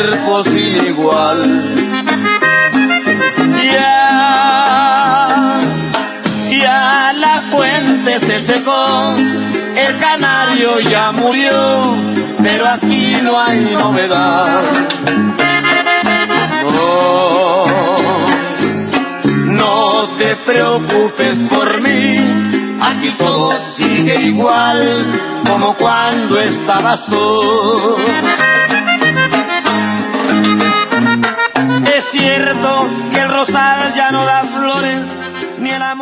Cuerpo igual. Ya, ya la fuente se secó, el canario ya murió, pero aquí no hay novedad. No, no te preocupes por mí, aquí todo sigue igual como cuando estabas tú. Ya no da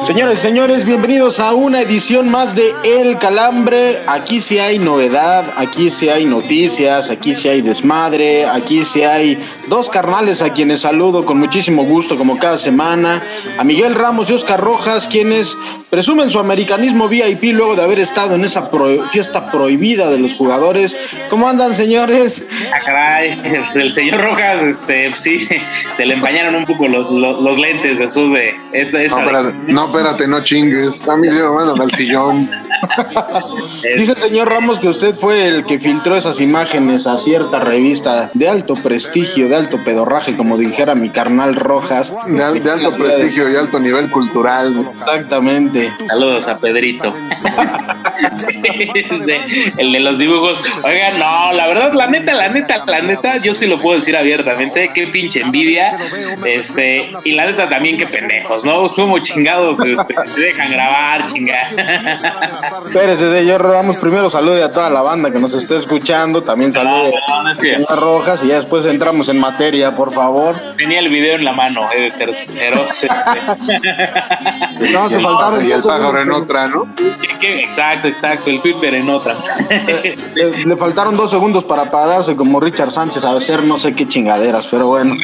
Señores, señores, bienvenidos a una edición más de El Calambre. Aquí sí hay novedad, aquí sí hay noticias, aquí sí hay desmadre, aquí sí hay dos carnales a quienes saludo con muchísimo gusto como cada semana. A Miguel Ramos y Oscar Rojas, quienes presumen su americanismo VIP luego de haber estado en esa pro- fiesta prohibida de los jugadores. ¿Cómo andan, señores? Ah, caray, pues el señor Rojas, este, pues sí, se le empañaron un poco los, los, los lentes después de esta. esta No, no, espérate, no chingues. A mí se me mandan al sillón. Dice el señor Ramos que usted fue el que filtró esas imágenes a cierta revista de alto prestigio, de alto pedorraje, como dijera mi carnal Rojas. De, al- de alto prestigio y alto nivel cultural. Exactamente. Saludos a Pedrito. Este, el de los dibujos. Oigan, no, la verdad, la neta, la neta, la neta, yo sí lo puedo decir abiertamente. Qué pinche envidia. Este, y la neta también, qué pendejos, ¿no? Como chingados este, se dejan grabar, chinga. Espérese, señor Ramos. Primero salude a toda la banda que nos está escuchando. También salude No, no Rojas y ya después entramos en materia, por favor. Tenía el video en la mano, he de ser sincero. Este, No, te faltaron y el pájaro en otra, ¿no? exacto, exacto, el Twitter en otra. Le, le faltaron dos segundos para pararse como Richard Sánchez a hacer no sé qué chingaderas, pero bueno.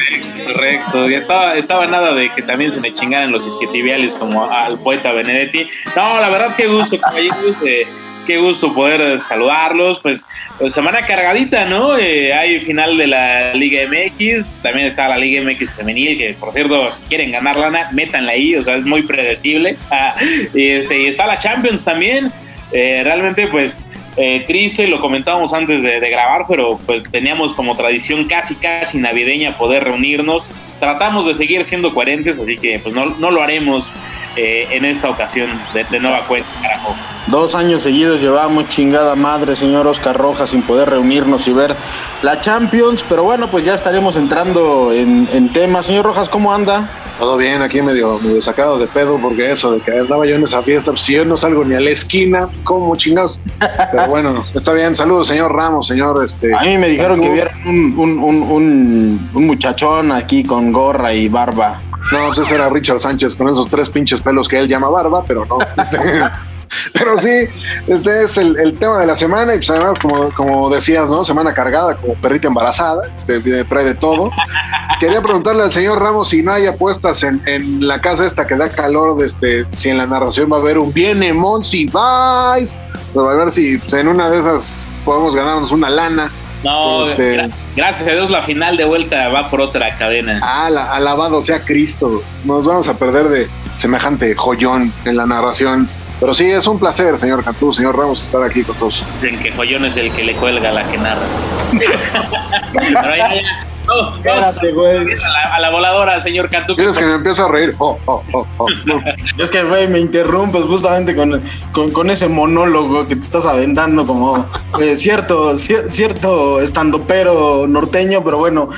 Correcto, y estaba, estaba nada de que también se me chingaran los isquiotibiales como al poeta Benedetti. No, la verdad, qué gusto, caballeros, eh, qué gusto poder saludarlos. Pues, pues, semana cargadita, ¿no? Eh, hay final de la Liga MX, también está la Liga MX femenil, que por cierto, si quieren ganar lana, métanla ahí, o sea, es muy predecible. Ah, y, este, y está la Champions también. Eh, realmente, pues, eh, triste, lo comentábamos antes de, grabar, pero pues teníamos como tradición casi, casi navideña poder reunirnos. Tratamos de seguir siendo coherentes, así que pues no, no lo haremos eh, en esta ocasión de, nueva cuenta, carajo. Dos años seguidos llevamos chingada madre, señor Oscar Rojas, sin poder reunirnos y ver la Champions. Pero bueno, pues ya estaremos entrando en, en tema. Señor Rojas, ¿cómo anda? Todo bien, aquí medio, medio sacado de pedo porque eso de que andaba yo en esa fiesta, pues si yo no salgo ni a la esquina, ¿cómo chingados? Pero bueno, está bien. Saludos, señor Ramos, señor. Este, A mí me dijeron que vieron un, un, un, un, un muchachón aquí con gorra y barba. No, pues ese era Richard Sánchez con esos tres pinches pelos que él llama barba, pero no. Pero sí, este es el, el tema de la semana y pues además, como, como decías, ¿no? Semana cargada, como perrita embarazada, este trae de todo. Quería preguntarle al señor Ramos si no hay apuestas en, en la casa esta que da calor, de este, si en la narración va a haber un viene Monsi Vice, pues a ver si pues, en una de esas podemos ganarnos una lana. No, Este- gra- gracias a Dios la final de vuelta va por otra cadena. Ah, la- alabado sea Cristo. Nos vamos a perder de semejante joyón en la narración. Pero sí, es un placer, señor Cantú, señor Ramos, estar aquí con todos. Dicen que Joyón es el que le cuelga la que narra. Pero ya, ya. No, Espérate, güey. a, la, a la voladora, señor Cantú. ¿Quieres que me empiece a reír? Oh, oh, oh, oh. No. Es que, güey, me interrumpes justamente con, con, con ese monólogo que te estás aventando como eh, cierto, cier- cierto estandopero norteño, pero bueno.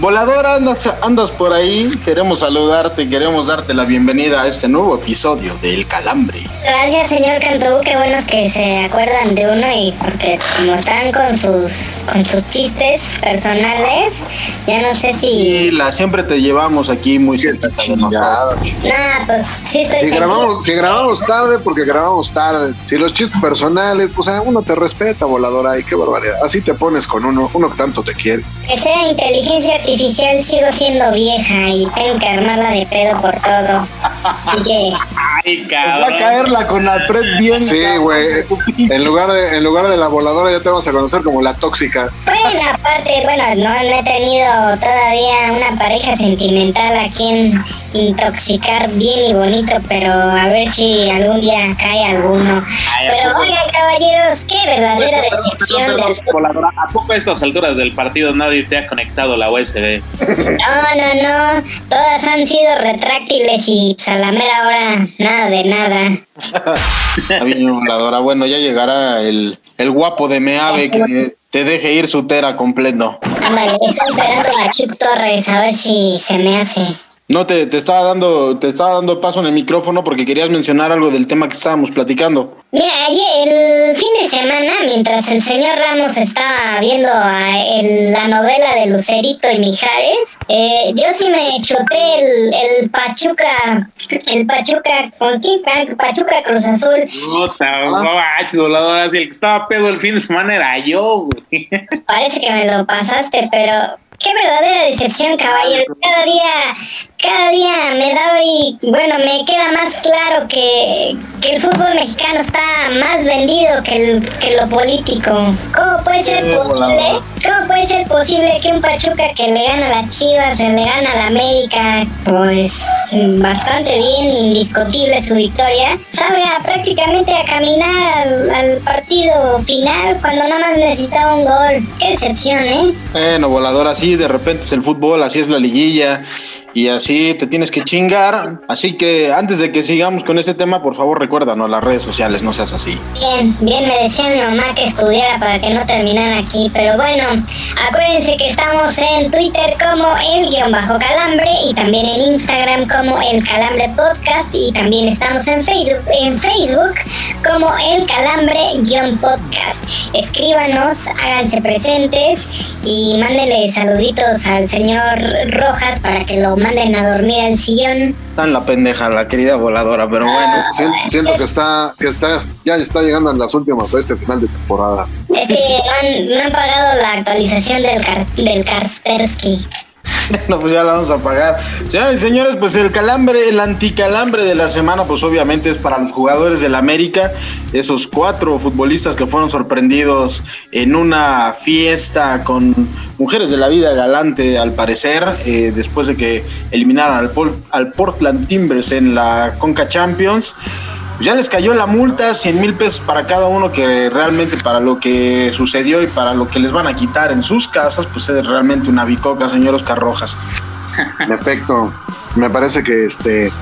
Voladora, andas, andas por ahí, queremos saludarte, queremos darte la bienvenida a este nuevo episodio de El Calambre. Gracias, señor Cantú. Qué buenos que se acuerdan de uno y porque como están con sus con sus chistes personales, ya no sé Y si. la siempre te llevamos aquí muy cerca de nosotros. Nah, pues sí estoy Si seguro. grabamos, si grabamos tarde, porque grabamos tarde. Si los chistes personales, pues ah, uno te respeta, voladora, y qué barbaridad. Así te pones con uno, uno que tanto te quiere. Que sea inteligencia artificial, sigo siendo vieja y tengo que armarla de pedo por todo. Así que. Ay, Nos va a cabrón. caer la Conapred bien. Sí, cabrón, güey. En lugar de, en lugar de la voladora, ya te vamos a conocer como la tóxica. Bueno, aparte, bueno, no, no he tenido todavía una pareja sentimental a quien intoxicar bien y bonito, pero a ver si algún día cae alguno. Ay, ¿a Pero oigan, caballeros, qué verdadera decepción Perdón, del fútbol. ¿A poco a estas alturas del partido nadie te ha conectado la USB? No, no, no, todas han sido retráctiles y pues, a la mera hora nada de nada. Está bien, voladora. Bueno, ya llegará el, el guapo de Meave que te deje ir su tera completo. Ándale, estoy esperando a Chuck Torres a ver si se me hace. No, te, te estaba dando, te estaba dando paso en el micrófono porque querías mencionar algo del tema que estábamos platicando. Mira, ayer, el fin de semana, mientras el señor Ramos estaba viendo a el- la novela de Lucerito y Mijares, eh, yo sí me chuté el, el Pachuca, el Pachuca, ¿con? Pa- Pachuca Cruz Azul. Puta, no voladora. Si el que estaba pedo el fin de semana era yo, güey. Parece que me lo pasaste, pero qué verdadera decepción, caballero. Cada día, cada día me da y bueno, me queda más claro que, que el fútbol mexicano está más vendido que, el- que lo político. ¿Cómo puede ser Eh, posible? volador. ¿Cómo puede ser posible que un Pachuca que le gana a las Chivas, se le gana a la América, pues bastante bien, indiscutible su victoria, salga prácticamente a caminar al, al partido final cuando nada más necesitaba un gol? Qué decepción, ¿eh? Bueno, voladora, así de repente es el fútbol, así es la liguilla y así te tienes que chingar. Así que antes de que sigamos con este tema, por favor recuérdanos las redes sociales, no seas así. Bien, bien, me decía mi mamá que estudiara para que no terminara aquí, pero bueno, acuérdense que estamos en Twitter como el guion bajo calambre y también en Instagram como el calambre podcast y también estamos en Facebook, en Facebook como el calambre guion podcast. Escríbanos, háganse presentes y mándenle saluditos al señor Rojas para que lo manden a dormir al sillón. Está en la pendeja la querida voladora, pero bueno. Sien- Siento que está, que está, ya está llegando en las últimas a este final de temporada. Es que no han, no han pagado la actualización del, Car- del Kaspersky. No, pues ya la vamos a pagar. Señores y señores, pues el calambre, el anticalambre de la semana, pues obviamente es para los jugadores del América, esos cuatro futbolistas que fueron sorprendidos en una fiesta con mujeres de la vida galante, al parecer, eh, después de que eliminaran al, al Portland Timbers en la Conca Champions. Pues ya les cayó la multa, 100 mil pesos para cada uno, que realmente para lo que sucedió y para lo que les van a quitar en sus casas, pues es realmente una bicoca, señor Oscar Rojas. En efecto, me parece que este,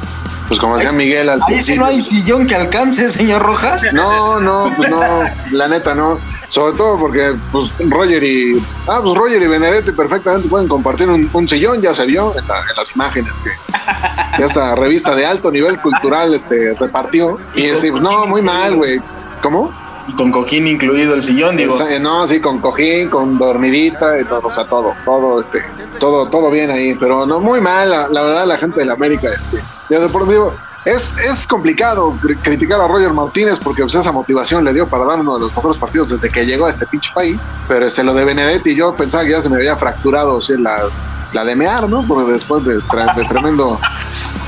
pues como decía Miguel al Ahí sí no hay sillón que alcance, señor Rojas. No, no, pues no, la neta no. Sobre todo porque pues Roger y ah, pues Roger y Benedetti perfectamente pueden compartir un, un sillón, ya se vio en, la- en las imágenes que, que esta revista de alto nivel cultural este repartió. Y este, pues, no, muy mal, güey. ¿Cómo? Y con cojín incluido el sillón, digo. Eh, no, sí, con cojín, con dormidita y todo, o sea, todo, todo, este, todo, todo bien ahí, pero no, muy mal, la, la verdad, la gente de la América, este, ya de por digo, es, es complicado cri- criticar a Roger Martínez porque pues, esa motivación le dio para dar uno de los mejores partidos desde que llegó a este pinche país, pero este, lo de Benedetti, yo pensaba que ya se me había fracturado, o sea, la, la de mear, ¿no? Porque después de, tremendo,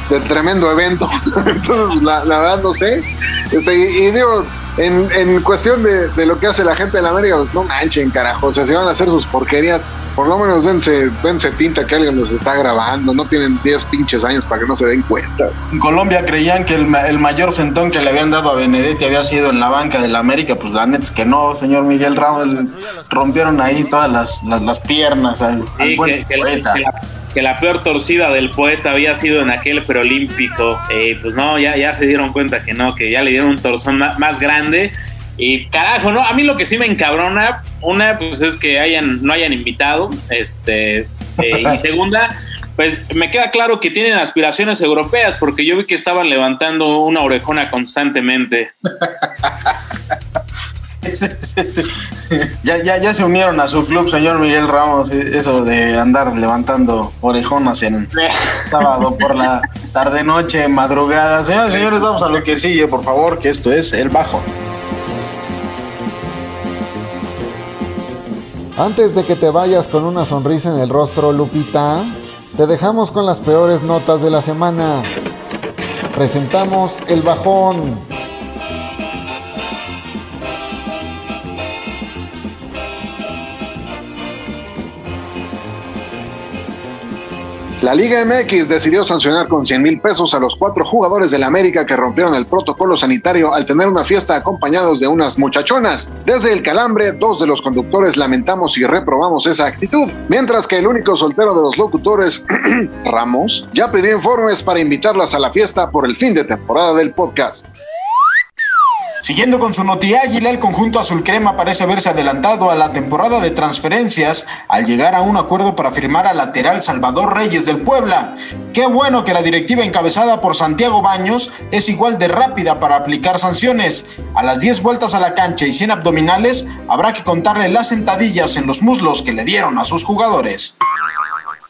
de tremendo evento, entonces, la, la verdad, no sé, este, y, y digo, en, en cuestión de, de lo que hace la gente de la América, pues no manchen, carajo. O sea, si van a hacer sus porquerías, Por lo menos dense, dense tinta que alguien los está grabando. No tienen 10 pinches años para que no se den cuenta. En Colombia creían que el, mayor sentón que le habían dado a Benedetti había sido en la banca del América. Pues la neta es que no, señor Miguel Ramos. Rompieron ahí todas las, las, piernas al, buen poeta que la peor torcida del poeta había sido en aquel preolímpico. Eh, pues no, ya, ya se dieron cuenta que no, que ya le dieron un torzón más, grande. Y carajo, ¿no? A mí lo que sí me encabrona, una, pues es que hayan, no hayan invitado, este, eh, y segunda, pues me queda claro que tienen aspiraciones europeas, porque yo vi que estaban levantando una orejona constantemente. Ya, ya, ya se unieron a su club, señor Miguel Ramos, eh, eso de andar levantando orejonas en sábado por la tarde, noche, madrugada. Señores, señores, vamos a lo que sigue, por favor, que esto es el bajo. Antes de que te vayas con una sonrisa en el rostro, Lupita, te dejamos con las peores notas de la semana. Presentamos el bajón. La Liga MX decidió sancionar con 100 mil pesos a los cuatro jugadores del América que rompieron el protocolo sanitario al tener una fiesta acompañados de unas muchachonas. Desde el calambre, dos de los conductores lamentamos y reprobamos esa actitud, mientras que el único soltero de los locutores, Ramos, ya pidió informes para invitarlas a la fiesta por el fin de temporada del podcast. Siguiendo con su noti águila, el conjunto azul crema parece haberse adelantado a la temporada de transferencias al llegar a un acuerdo para firmar al lateral Salvador Reyes del Puebla. Qué bueno que la directiva encabezada por Santiago Baños es igual de rápida para aplicar sanciones. A las 10 vueltas a la cancha y 100 abdominales, habrá que contarle las sentadillas en los muslos que le dieron a sus jugadores.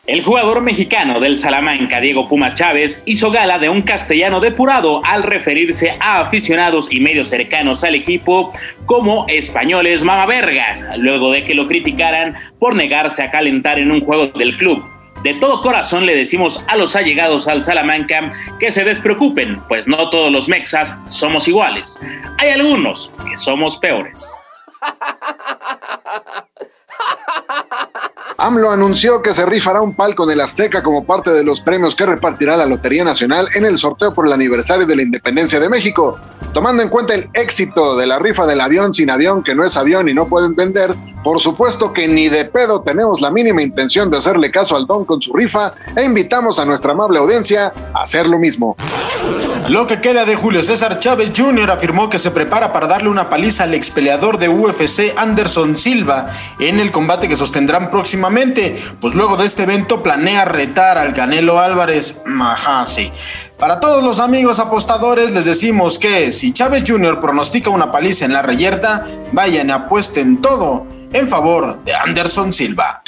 El jugador mexicano del Salamanca, Diego Pumas Chávez, hizo gala de un castellano depurado al referirse a aficionados y medios cercanos al equipo como españoles mamavergas, luego de que lo criticaran por negarse a calentar en un juego del club. De todo corazón le decimos a los allegados al Salamanca que se despreocupen, pues no todos los mexas somos iguales. Hay algunos que somos peores. AMLO anunció que se rifará un palco en el Azteca como parte de los premios que repartirá la Lotería Nacional en el sorteo por el aniversario de la independencia de México. Tomando en cuenta el éxito de la rifa del avión sin avión, que no es avión y no pueden vender, por supuesto que ni de pedo tenemos la mínima intención de hacerle caso al don con su rifa e invitamos a nuestra amable audiencia a hacer lo mismo. Lo que queda de Julio César Chávez Jr. afirmó que se prepara para darle una paliza al ex peleador de UFC Anderson Silva en el combate que sostendrán próximamente, pues luego de este evento planea retar al Canelo Álvarez. Ajá, sí. Para todos los amigos apostadores les decimos que si Chávez Jr. pronostica una paliza en la reyerta, vayan y apuesten todo en favor de Anderson Silva.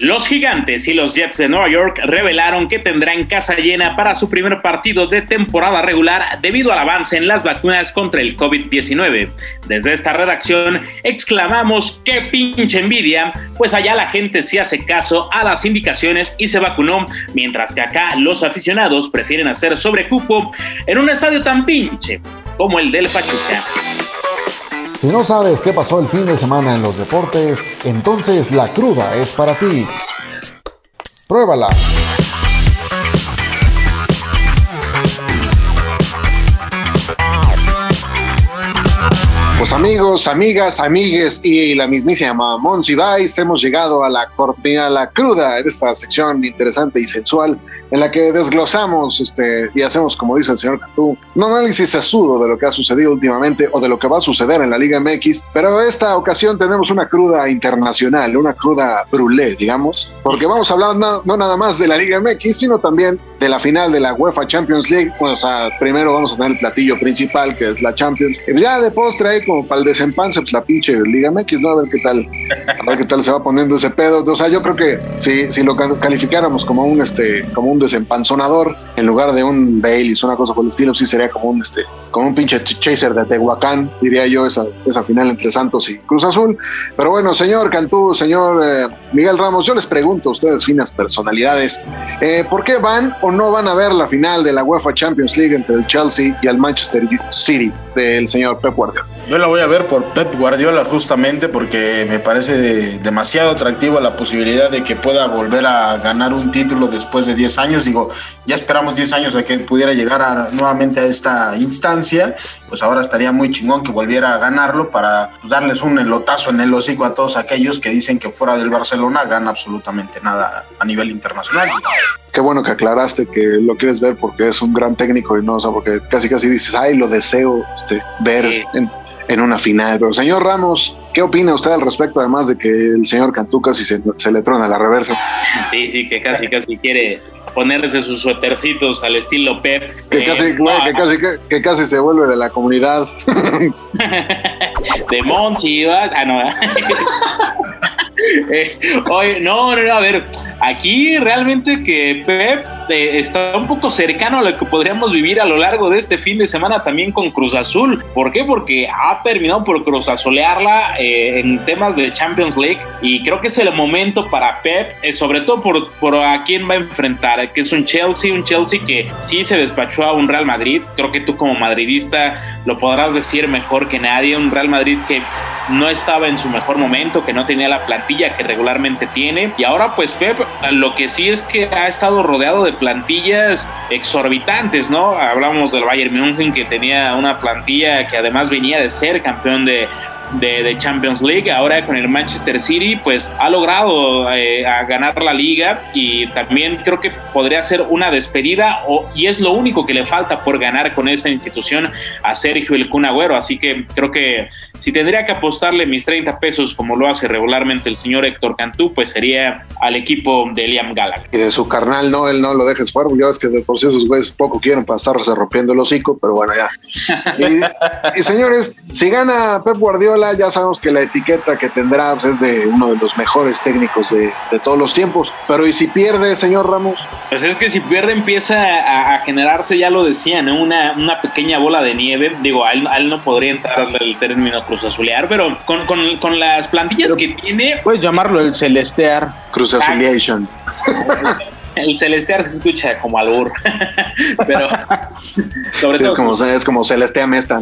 Los Gigantes y los Jets de Nueva York revelaron que tendrán casa llena para su primer partido de temporada regular debido al avance en las vacunas contra el COVID-19. Desde esta redacción exclamamos ¡qué pinche envidia! Pues allá la gente sí hace caso a las indicaciones y se vacunó, mientras que acá los aficionados prefieren hacer sobrecupo en un estadio tan pinche como el del Pachuca. Si no sabes qué pasó el fin de semana en los deportes, entonces la cruda es para ti. Pruébala. Pues amigos, amigas, amigues y la mismísima Monsi Vice, hemos llegado a la cortina, la cruda, en esta sección interesante y sensual en la que desglosamos este, y hacemos, como dice el señor Cantú, un análisis sesudo de lo que ha sucedido últimamente o de lo que va a suceder en la Liga MX, pero esta ocasión tenemos una cruda internacional, una cruda brulé, digamos, porque vamos a hablar no, nada más de la Liga MX, sino también de la final de la UEFA Champions League. Bueno, o sea, primero vamos a tener el platillo principal, que es la Champions. Ya de postre ahí, como para el desempance, pues la pinche Liga MX, ¿no? A ver qué tal, a ver qué tal se va poniendo ese pedo. O sea, yo creo que si, si lo calificáramos como un, este, como un desempanzonador en lugar de un Baileys, una cosa por el estilo, sí sería como un, este, como un pinche chaser de Tehuacán, diría yo, esa, esa final entre Santos y Cruz Azul. Pero bueno, señor Cantú, señor eh, Miguel Ramos, yo les pregunto a ustedes, finas personalidades, eh, ¿por qué van o no van a ver la final de la UEFA Champions League entre el Chelsea y el Manchester City del señor Pep Guardiola? Yo la voy a ver por Pep Guardiola justamente porque me parece demasiado atractiva la posibilidad de que pueda volver a ganar un título después de 10 años. Digo, ya esperamos 10 años a que pudiera llegar nuevamente a esta instancia, pues ahora estaría muy chingón que volviera a ganarlo para pues, darles un elotazo en el hocico a todos aquellos que dicen que fuera del Barcelona gana absolutamente nada a nivel internacional. Qué bueno que aclaraste que lo quieres ver porque es un gran técnico y no, o sea, porque casi casi dices, ay, lo deseo este, ver en, en una final. Pero señor Ramos, ¿qué opina usted al respecto? Además de que el señor Cantú casi se, se le trona la reversa. Sí, sí, que casi casi quiere ponerse sus suetercitos al estilo Pep. Que, casi, eh, que, casi, que, casi se vuelve de la comunidad. de Monchi, ah, no. eh, oye, no, no, no, a ver, aquí realmente que Pep eh, está un poco cercano a lo que podríamos vivir a lo largo de este fin de semana también con Cruz Azul. ¿Por qué? Porque ha terminado por Cruz Azulearla eh, en temas de Champions League y creo que es el momento para Pep, eh, sobre todo por, por a quién va a enfrentar, que es un Chelsea, un Chelsea que sí se despachó a un Real Madrid. Creo que tú como madridista lo podrás decir mejor que nadie, un Real Madrid que no estaba en su mejor momento, que no tenía la plantilla que regularmente tiene. Y ahora pues Pep lo que sí es que ha estado rodeado de plantillas exorbitantes, ¿no? Hablamos del Bayern München que tenía una plantilla que además venía de ser campeón de, Champions League. Ahora con el Manchester City, pues ha logrado eh, ganar la liga y también creo que podría ser una despedida o, y es lo único que le falta por ganar con esa institución a Sergio El Kun Agüero. Así que creo que si tendría que apostarle mis 30 pesos como lo hace regularmente el señor Héctor Cantú, pues sería al equipo de Liam Gallagher. Y de su carnal, no, él no lo dejes fuera, ya ves que de por sí esos güeyes poco quieren para estarse rompiendo el hocico, pero bueno, ya. y, señores, si gana Pep Guardiola, ya sabemos que la etiqueta que tendrá pues, es de uno de los mejores técnicos de, todos los tiempos, pero ¿y si pierde, señor Ramos? Pues es que si pierde empieza a, generarse, ya lo decían, una, una pequeña bola de nieve, digo, a él, a él no podría entrar el término Cruz Azulear, pero con, con, con las plantillas que tiene. Puedes llamarlo el Celestear. Cruz Azuleation. el celestear se escucha como albur, pero sobre todo, es como, es como celestea mesta,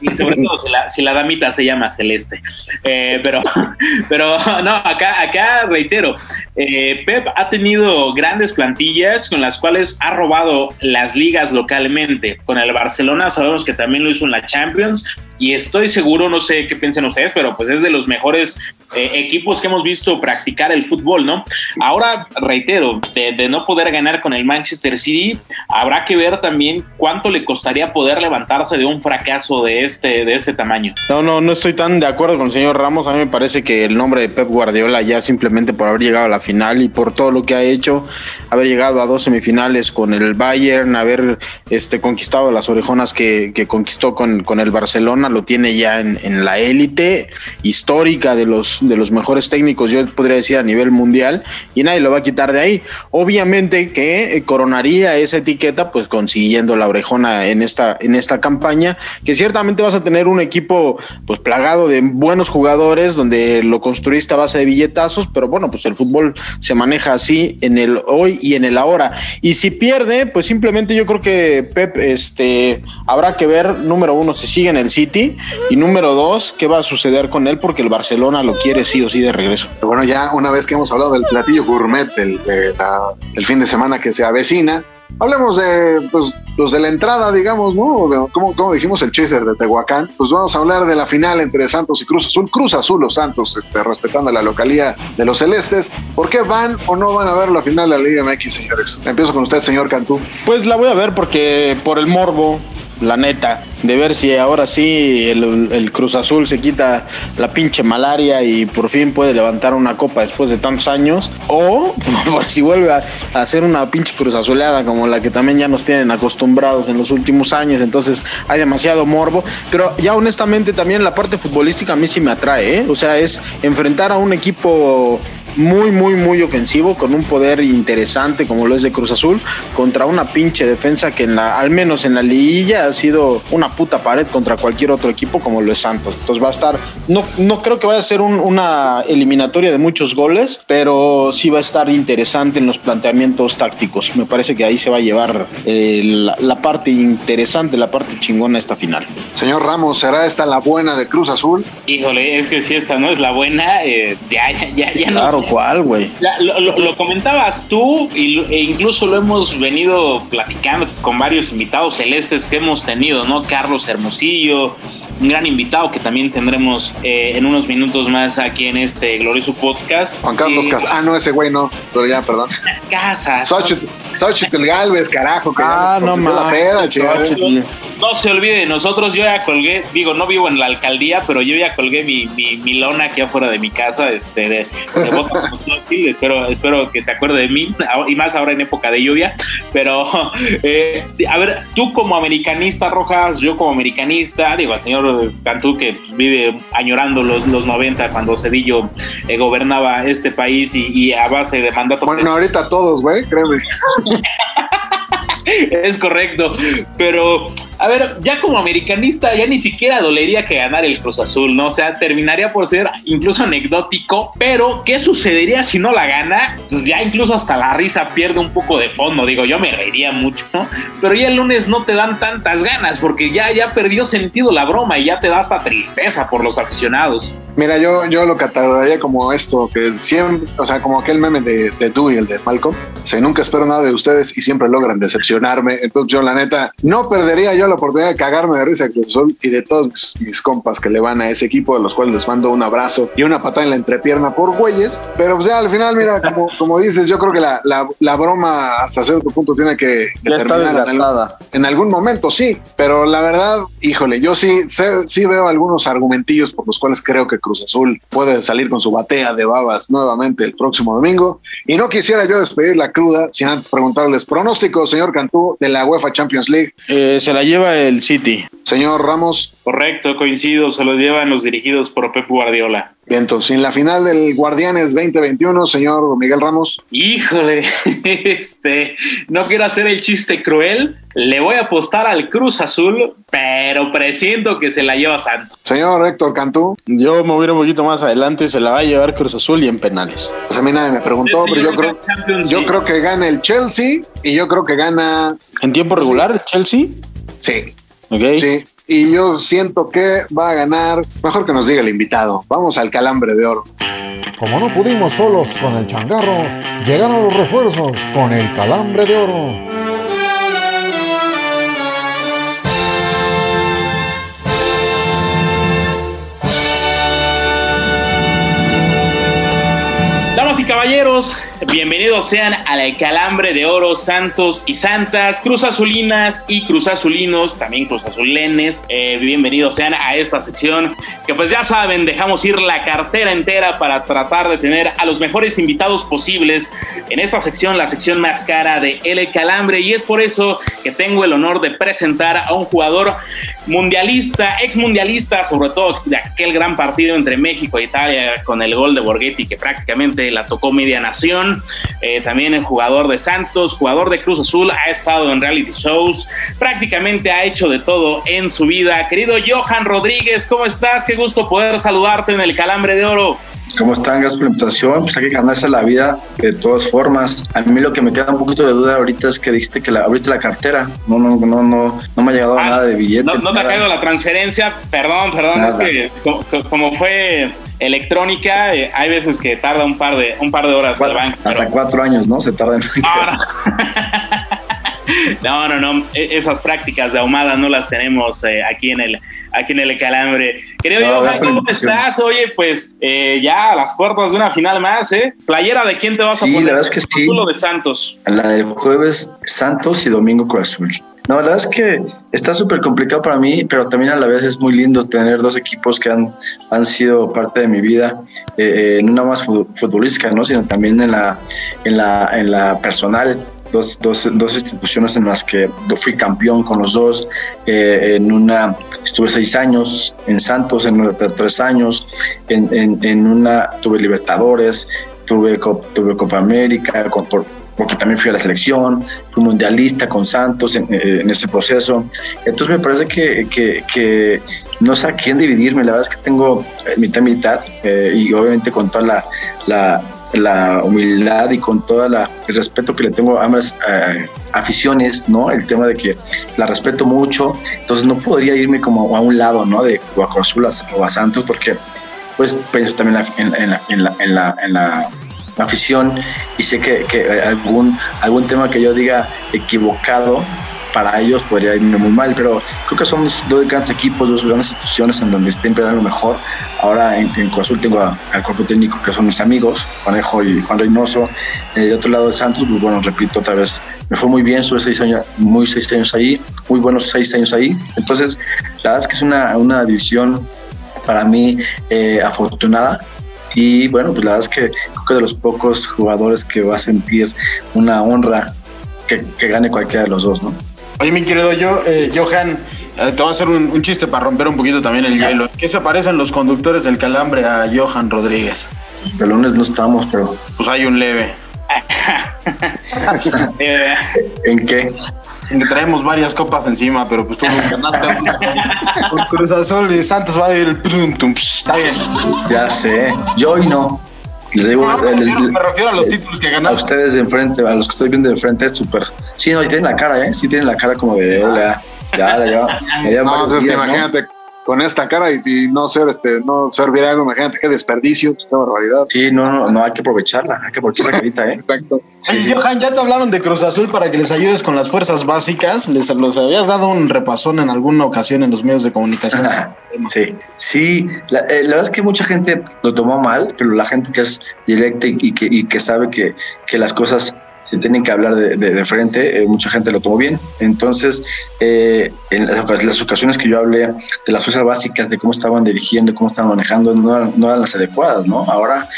Y sobre todo si la, si la, damita se llama celeste. Eh, pero, pero no, acá, acá reitero, eh, Pep ha tenido grandes plantillas con las cuales ha robado las ligas localmente. Con el Barcelona sabemos que también lo hizo en la Champions y estoy seguro, no sé qué piensan ustedes, pero pues es de los mejores eh, equipos que hemos visto practicar el fútbol, ¿no? Ahora, reitero, de, no poder ganar con el Manchester City, habrá que ver también cuánto le costaría poder levantarse de un fracaso de este, de este tamaño. No, no, no estoy tan de acuerdo con el señor Ramos. A mí me parece que el nombre de Pep Guardiola ya simplemente por haber llegado a la final y por todo lo que ha hecho, haber llegado a dos semifinales con el Bayern, haber este, conquistado las orejonas que, conquistó con, con, el Barcelona, lo tiene ya en, la élite histórica de los, de los mejores técnicos, yo podría decir a nivel mundial, y nadie lo va a quitar de ahí. Obviamente que eh, coronaría esa etiqueta, pues consiguiendo la orejona en esta, en esta campaña, que ciertamente vas a tener un equipo pues plagado de buenos jugadores, donde lo construiste a base de billetazos, pero bueno, pues el fútbol se maneja así en el hoy y en el ahora. Y si pierde, pues simplemente yo creo que Pep este, habrá que ver, número uno, si sigue en el City, y número dos, qué va a suceder con él, porque el Barcelona lo quiere sí o sí de regreso. Bueno, ya una vez que hemos hablado del platillo gourmet del, del fin de semana que se avecina, Hablemos de, pues, pues, de la entrada, digamos, ¿no? como, como dijimos el chaser de Tehuacán, pues vamos a hablar de la final entre Santos y Cruz Azul. Cruz Azul los Santos, este, respetando la localía de los Celestes. ¿Por qué van o no van a ver la final de la Liga MX, señores? Empiezo con usted, señor Cantú. Pues la voy a ver porque por el morbo, la neta, de ver si ahora sí el, Cruz Azul se quita la pinche malaria y por fin puede levantar una copa después de tantos años, o si vuelve a, hacer una pinche Cruz Azuleada como la que también ya nos tienen acostumbrados en los últimos años, entonces hay demasiado morbo, pero ya honestamente también la parte futbolística a mí sí me atrae, ¿eh? o sea, es enfrentar a un equipo muy, muy, muy ofensivo, con un poder interesante como lo es de Cruz Azul, contra una pinche defensa que en la, al menos en la liguilla ha sido una puta pared contra cualquier otro equipo como lo es Santos. Entonces va a estar, no, no creo que vaya a ser una eliminatoria de muchos goles, pero sí va a estar interesante en los planteamientos tácticos. Me parece que ahí se va a llevar eh, la, parte interesante, la parte chingona de esta final. Señor Ramos, ¿será esta la buena de Cruz Azul? Híjole, es que si esta no es la buena, eh, ya, ya, ya, no Claro, ¿cuál, güey? Lo, comentabas tú y, e incluso lo hemos venido platicando con varios invitados celestes que hemos tenido, ¿no? Carlos Hermosillo, un gran invitado que también tendremos eh, en unos minutos más aquí en este glorioso podcast. Juan Carlos Casas. Ah, no, ese güey no, pero ya, perdón. Casas. Xochitl Galvez, carajo. Que ah, no mames. No se olvide de nosotros, yo ya colgué, digo, no vivo en la alcaldía, pero yo ya colgué mi, mi, lona aquí afuera de mi casa, este, de, de espero, espero que se acuerde de mí, y más ahora en época de lluvia, pero, eh, a ver, tú como americanista, Rojas, yo como americanista, digo, al señor Cantú que vive añorando los, los 90 cuando Cedillo eh, gobernaba este país y, y, a base de mandato. Bueno, ahorita todos, güey, créeme. es correcto, pero a ver, ya como americanista, ya ni siquiera dolería que ganar el Cruz Azul, ¿no? O sea, terminaría por ser incluso anecdótico, pero ¿qué sucedería si no la gana? Pues ya incluso hasta la risa pierde un poco de fondo, digo, yo me reiría mucho, ¿no? Pero ya el lunes no te dan tantas ganas porque ya, ya perdió sentido la broma y ya te da esa tristeza por los aficionados. Mira, yo, yo lo catalogaría como esto, que siempre, o sea, como aquel meme de, de tú y el de Malcolm, o sea, nunca espero nada de ustedes y siempre logran decepcionarme, entonces yo la neta, no perdería yo la oportunidad de cagarme de risa Cruz Azul y de todos mis compas que le van a ese equipo, a los cuales les mando un abrazo y una patada en la entrepierna por güeyes. Pero pues ya al final, mira, como, como dices, yo creo que la, la, broma hasta cierto punto tiene que, ya terminar en, en, algún momento, sí. Pero la verdad, híjole, yo sí, sí veo algunos argumentillos por los cuales creo que Cruz Azul puede salir con su batea de babas nuevamente el próximo domingo. Y no quisiera yo despedir la cruda sin antes preguntarles pronóstico, señor Cantú, de la UEFA Champions League. Eh, se la lleva el City. Señor Ramos. Correcto, coincido, se los llevan los dirigidos por Pep Guardiola. Bien, entonces, en la final del Guardianes 2021, señor Miguel Ramos. Híjole, este, no quiero hacer el chiste cruel, le voy a apostar al Cruz Azul, pero presiento que se la lleva Santo. Señor Héctor Cantú. Yo me voy un poquito más adelante, se la va a llevar Cruz Azul y en penales. Pues a mí nadie me preguntó, pero yo creo, yo creo que gana el Chelsea y yo creo que gana... ¿En tiempo regular, Chelsea? Sí. Sí. Y yo siento que va a ganar. Mejor que nos diga el invitado. Vamos al calambre de oro. Como no pudimos solos con el changarro, llegaron los refuerzos con el calambre de oro. Bienvenidos sean al Calambre de Oro, Santos y Santas, Cruz Azulinas y Cruz Azulinos, también Cruz Azulenes. Eh, bienvenidos sean a esta sección que pues ya saben, dejamos ir la cartera entera para tratar de tener a los mejores invitados posibles en esta sección, la sección más cara de El Calambre. Y es por eso que tengo el honor de presentar a un jugador mundialista, ex mundialista, sobre todo de aquel gran partido entre México e Italia con el gol de Borghetti que prácticamente la tocó media nación eh, también el jugador de Santos, jugador de Cruz Azul, ha estado en reality shows, prácticamente ha hecho de todo en su vida. Querido Johan Rodríguez, ¿cómo estás? Qué gusto poder saludarte en el Calambre de Oro. ¿Cómo están? Gracias por la invitación. Pues hay que ganarse la vida de todas formas. A mí lo que me queda un poquito de duda ahorita es que dijiste que la, abriste la cartera. No, no, no, no, no me ha llegado ah, nada de billete. No, te ha caído la transferencia. Perdón, perdón. Es que como, fue electrónica, eh, hay veces que tarda un par de, un par de horas Hasta cuatro años, ¿no? Se tarda en... No, no, no, e, esas prácticas de ahumada no las tenemos eh, aquí en el aquí en el Calambre. Querido no, ¿cómo estás? Oye, pues eh, ya a las puertas de una final más, ¿eh? Playera de quién te vas a poner? la verdad es que sí. de Santos. La del jueves Santos y domingo Cruz Azul. No, la verdad es que está súper complicado para mí, pero también a la vez es muy lindo tener dos equipos que han, han sido parte de mi vida, eh, no nada más futbolística, ¿no? sino también en la, en la, en la personal dos, dos, dos, instituciones en las que fui campeón con los dos. Eh, en una estuve seis años, en Santos en otra tres años, en, en, en, una tuve Libertadores, tuve, tuve Copa América, porque también fui a la selección, fui mundialista con Santos en, ese proceso. Entonces me parece que, que, no sé a quién dividirme, la verdad es que tengo mitad mitad y obviamente con toda la la humildad y con todo el respeto que le tengo a ambas eh, aficiones, ¿no? El tema de que la respeto mucho, entonces no podría irme como a un lado, ¿no? De Guaco Azul o a Santos, porque pues pienso también en, la, en, la, en, la, la afición y sé que, que, algún, algún tema que yo diga equivocado para ellos podría irme muy mal, pero creo que son dos grandes equipos, dos grandes instituciones en donde siempre dan lo mejor. Ahora en, en tengo al cuerpo técnico que son mis amigos, Conejo y Juan Reynoso. Eh, de otro lado de Santos, pues bueno, repito otra vez, me fue muy bien, estuve seis años, muy seis años ahí, muy buenos seis años ahí. Entonces, la verdad es que es una, una división para mí eh, afortunada y bueno, pues la verdad es que creo que de los pocos jugadores que va a sentir una honra que, que gane cualquiera de los dos, ¿no? Oye, mi querido yo, eh, Johan, eh, te voy a hacer un, chiste para romper un poquito también el hielo. ¿Qué se parecen los conductores del calambre a Johan Rodríguez? El lunes no estamos, pero. Pues hay un leve. ¿En qué? En que traemos varias copas encima, pero pues tú ganaste con Cruz Azul y Santos va a ir el. Está bien. Ya sé. Yo hoy no. Les digo, me, refiero, a los títulos que ganaste. A ustedes de enfrente, a los que estoy viendo de enfrente, es súper. Sí, no, y tienen la cara, ¿eh? Sí, tienen la cara como de. Ya, ya, ya. ya no, entonces imagínate, con esta cara y, no ser este no servir algo, imagínate qué desperdicio, pues, qué barbaridad. Sí, no, no, no hay que aprovecharla, hay que aprovechar la carita, ¿eh? Exacto. Sí, Johan, ya te hablaron de Cruz Azul para que les ayudes con las fuerzas básicas. Les los habías dado un repasón en alguna ocasión en los medios de comunicación. sí, sí. La, eh, la, verdad es que mucha gente lo tomó mal, pero la gente que es directa y, que, y que sabe que, que las cosas se tienen que hablar de, de, frente, eh, mucha gente lo tomó bien. Entonces, eh, en las, ocasiones que yo hablé de las fuerzas básicas, de cómo estaban dirigiendo, cómo estaban manejando, no, eran las adecuadas, ¿no? Ahora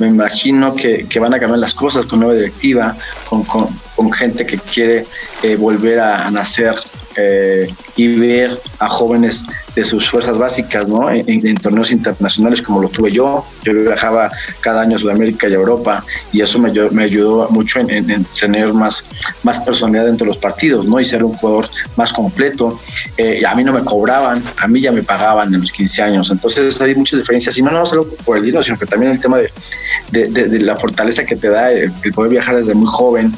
me imagino que, van a cambiar las cosas con nueva directiva, con, con, gente que quiere eh, volver a, a nacer eh, y ver a jóvenes de sus fuerzas básicas, ¿no? En, torneos internacionales como lo tuve yo. Yo viajaba cada año a Sudamérica y a Europa y eso me, me ayudó mucho en, tener más, más personalidad dentro de los partidos, ¿no? Y ser un jugador más completo. Eh, a mí no me cobraban, a mí ya me pagaban en los 15 años. Entonces hay muchas diferencias. Y no, solo por el dinero, sino que también el tema de, la fortaleza que te da el, poder viajar desde muy joven,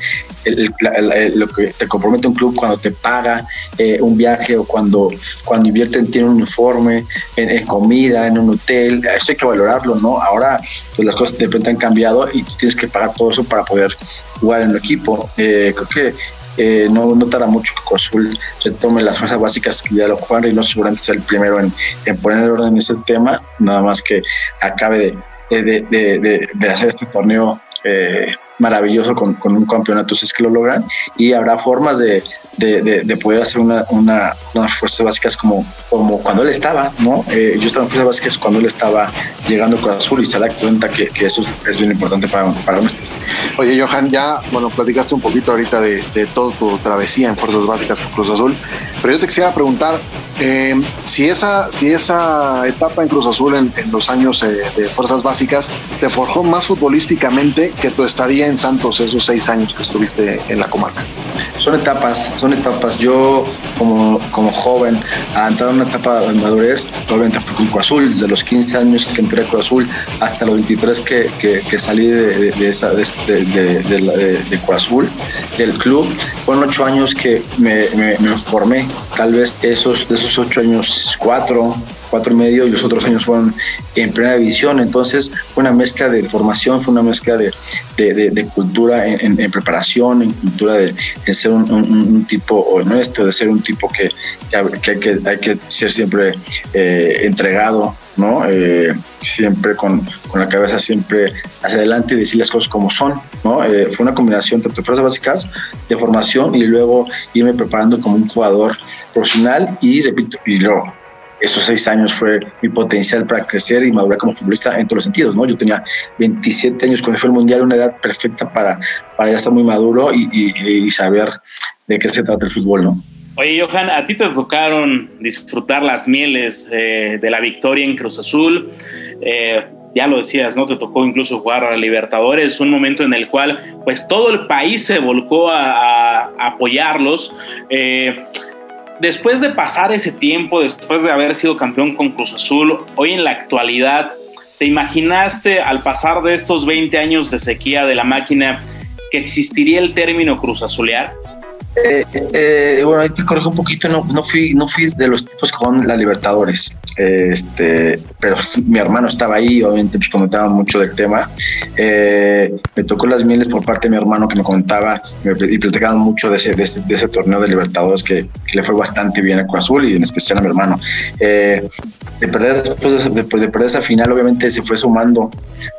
lo que te compromete un club cuando te paga eh, un viaje o cuando, cuando invierte en un uniforme, en, comida, en un hotel, eso hay que valorarlo, ¿no? Ahora pues las cosas de repente han cambiado y tienes que pagar todo eso para poder jugar en el equipo. Eh, creo que eh, no, no tarda mucho que Azul retome las fuerzas básicas que ya lo juegan y no seguramente sea el primero en, en poner orden en ese tema, nada más que acabe de, de hacer este torneo eh, maravilloso con, con, un campeonato si es que lo logran y habrá formas de, de, poder hacer una, una, unas fuerzas básicas como, como cuando él estaba, ¿no? Eh, yo estaba en fuerzas básicas cuando él estaba llegando con Azul y se da cuenta que, que eso es bien importante para, para nosotros. Oye, Johan, ya, bueno, platicaste un poquito ahorita de, de toda tu travesía en fuerzas básicas con Cruz Azul, pero yo te quisiera preguntar eh, si, esa, si esa etapa en Cruz Azul en, en los años eh, de fuerzas básicas te forjó más futbolísticamente que tu estadía en Santos esos seis años que estuviste en la comarca? Son etapas, son etapas. Yo como, como joven, a entrar en una etapa de madurez, obviamente fui con Cruz Azul, desde los 15 años que entré a Cruz Azul hasta los 23 que, que, que salí de, de, de, de, de, de Cruz Azul, del club. Fueron ocho años que me, me, me formé. Tal vez esos, de esos ocho años, cuatro, cuatro y medio y los otros años fueron en primera división. Entonces fue una mezcla de formación, fue una mezcla de, de, cultura en, preparación, en cultura de, ser un, un, tipo honesto, de ser un tipo que, que, hay, que hay que ser siempre eh, entregado, ¿no? Eh, siempre con, con, la cabeza siempre hacia adelante y decir las cosas como son, ¿no? Eh, fue una combinación tanto de fuerzas básicas, de formación y luego irme preparando como un jugador profesional y repito, y luego esos seis años fue mi potencial para crecer y madurar como futbolista en todos los sentidos, ¿no? Yo tenía 27 años cuando fue el Mundial, una edad perfecta para, para ya estar muy maduro y, y, saber de qué se trata el fútbol, ¿no? Oye, Johan, a ti te tocaron disfrutar las mieles eh, de la victoria en Cruz Azul. Eh, ya lo decías, ¿no? Te tocó incluso jugar a Libertadores, un momento en el cual pues todo el país se volcó a, apoyarlos. Eh, después de pasar ese tiempo, después de haber sido campeón con Cruz Azul, hoy en la actualidad, ¿te imaginaste al pasar de estos 20 años de sequía de la máquina que existiría el término Cruz Azulear? Eh, eh, bueno, ahí te corrijo un poquito, no, no, fui, no fui de los tipos que juegan la Libertadores, este, pero mi hermano estaba ahí, obviamente pues comentaba mucho del tema. Eh, me tocó las mieles por parte de mi hermano que me comentaba y platicaban mucho de ese, de ese, torneo de Libertadores que, le fue bastante bien a Cruz Azul y en especial a mi hermano. de perder después de, de, perder esa final, obviamente se fue sumando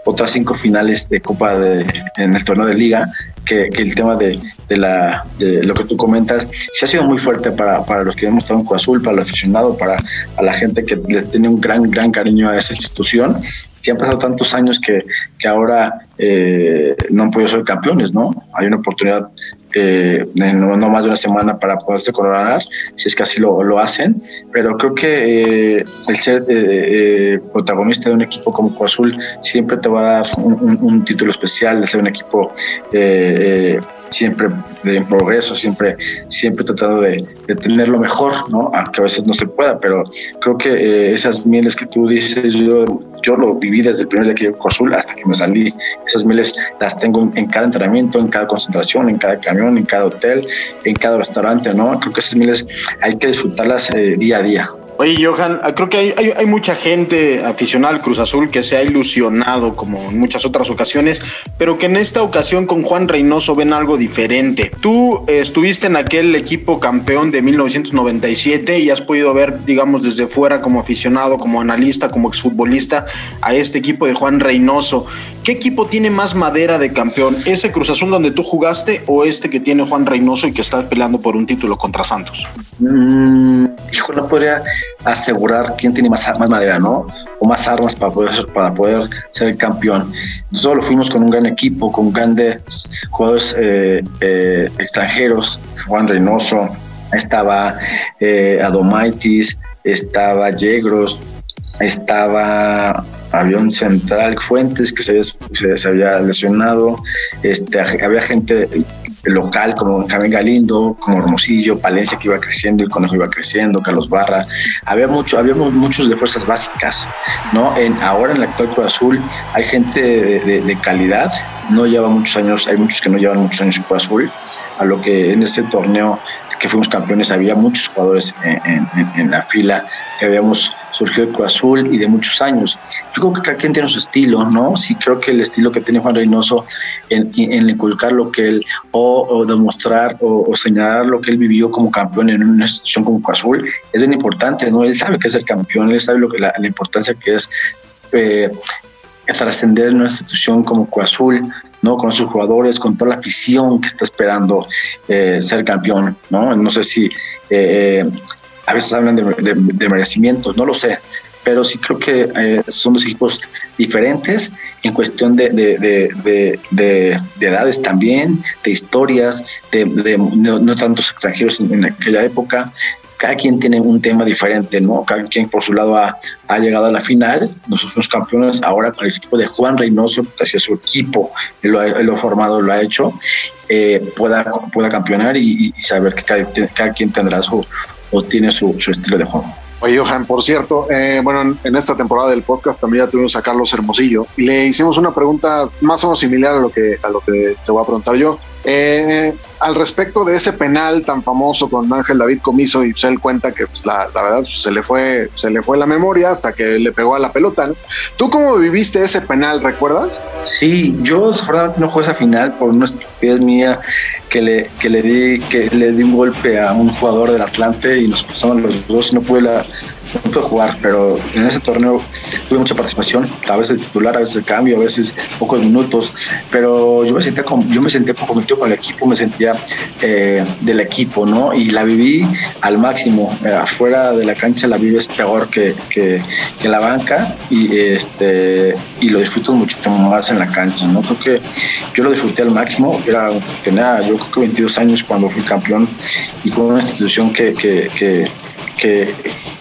otras cinco finales de Copa de, en el torneo de Liga que, el tema de, la, de lo que tú comentas sí ha sido muy fuerte para, para los que hemos estado en Cruz Azul, para el aficionado, para a la gente que le tiene un gran, gran cariño a esa institución que han pasado tantos años que, que ahora eh, no han podido ser campeones, ¿no? Hay una oportunidad eh, no, más de una semana para poderse coronar, si es que así lo, lo hacen, pero creo que eh, el ser eh, protagonista de un equipo como Cruz Azul siempre te va a dar un, título especial, de ser un equipo siempre en progreso, siempre, siempre tratando de, tener lo mejor, ¿no? aunque a veces no se pueda, pero creo que esas mieles que tú dices, yo, yo lo viví desde el primer día que Cruz Azul hasta que me salí, esas mieles las tengo en cada entrenamiento, en cada concentración, en cada camión, en cada hotel, en cada restaurante, ¿no? Creo que esas miles hay que disfrutarlas eh, día a día. Oye, Johan, creo que hay, hay, mucha gente aficionada al Cruz Azul que se ha ilusionado como en muchas otras ocasiones, pero que en esta ocasión con Juan Reynoso ven algo diferente. Tú eh, estuviste en aquel equipo campeón de 1997 y has podido ver, digamos, desde fuera como aficionado, como analista, como exfutbolista a este equipo de Juan Reynoso. ¿Qué equipo tiene más madera de campeón? ¿Ese Cruz Azul donde tú jugaste o este que tiene Juan Reynoso y que está peleando por un título contra Santos? Mm, hijo, no podría asegurar quién tiene más, más madera, ¿no? O más armas para poder, para poder ser el campeón. Nosotros lo fuimos con un gran equipo, con grandes jugadores eh, eh, extranjeros, Juan Reynoso, estaba eh, Adomaitis, estaba Yegros, estaba Avión Central Fuentes que se había, se, había lesionado, este, había gente local como Javier Galindo, como Hermosillo, Palencia que iba creciendo, el Conejo iba creciendo, Carlos Barra, había mucho, había muchos de fuerzas básicas, ¿no? En, ahora en el actual Cruz Azul hay gente de, calidad, no lleva muchos años, hay muchos que no llevan muchos años en Cruz Azul, a lo que en este torneo que fuimos campeones había muchos jugadores en, en la fila que habíamos surgió el Cruz Azul y de muchos años. Yo creo que cada quien tiene su estilo, ¿no? Sí creo que el estilo que tiene Juan Reynoso en, en inculcar lo que él, o, demostrar o, señalar lo que él vivió como campeón en una institución como Cruz Azul, es bien importante, ¿no? Él sabe que es el campeón, él sabe lo que la, importancia que es eh, trascender en una institución como Cruz Azul, ¿no? Con sus jugadores, con toda la afición que está esperando eh, ser campeón, ¿no? No sé si... Eh, a veces hablan de, merecimientos, no lo sé, pero sí creo que eh, son dos equipos diferentes en cuestión de, de, edades también, de historias, de, no, tantos extranjeros en, aquella época. Cada quien tiene un tema diferente, ¿no? Cada quien por su lado ha, llegado a la final. Nosotros somos campeones ahora con el equipo de Juan Reynoso, gracias a su equipo, lo ha, formado, lo ha hecho, eh, pueda, pueda campeonar y, saber que cada, cada quien tendrá su, o tiene su, estilo de juego. Oye, Johan, por cierto, eh, bueno, en esta temporada del podcast también ya tuvimos a Carlos Hermosillo y le hicimos una pregunta más o menos similar a lo que, a lo que te voy a preguntar yo. Eh, al respecto de ese penal tan famoso con Ángel David Comiso y se él cuenta que pues, la, verdad pues, se le fue se le fue la memoria hasta que le pegó a la pelota. ¿no? ¿Tú cómo viviste ese penal? ¿Recuerdas? Sí, yo no jugué esa final por una estupidez mía que le que le di que le di un golpe a un jugador del Atlante y nos pasamos los dos y no pude la no pude jugar, pero en ese torneo tuve mucha participación, a veces titular, a veces de cambio, a veces pocos minutos, pero yo me sentía, yo me sentía comprometido con el equipo, me sentía eh, del equipo, ¿no? Y la viví al máximo. Eh, afuera de la cancha la vives peor que, que, que, la banca y, este, y lo disfruto mucho más en la cancha, ¿no? Creo que yo lo disfruté al máximo, era, tenía yo creo que 22 años cuando fui campeón y con una institución que, que, que que,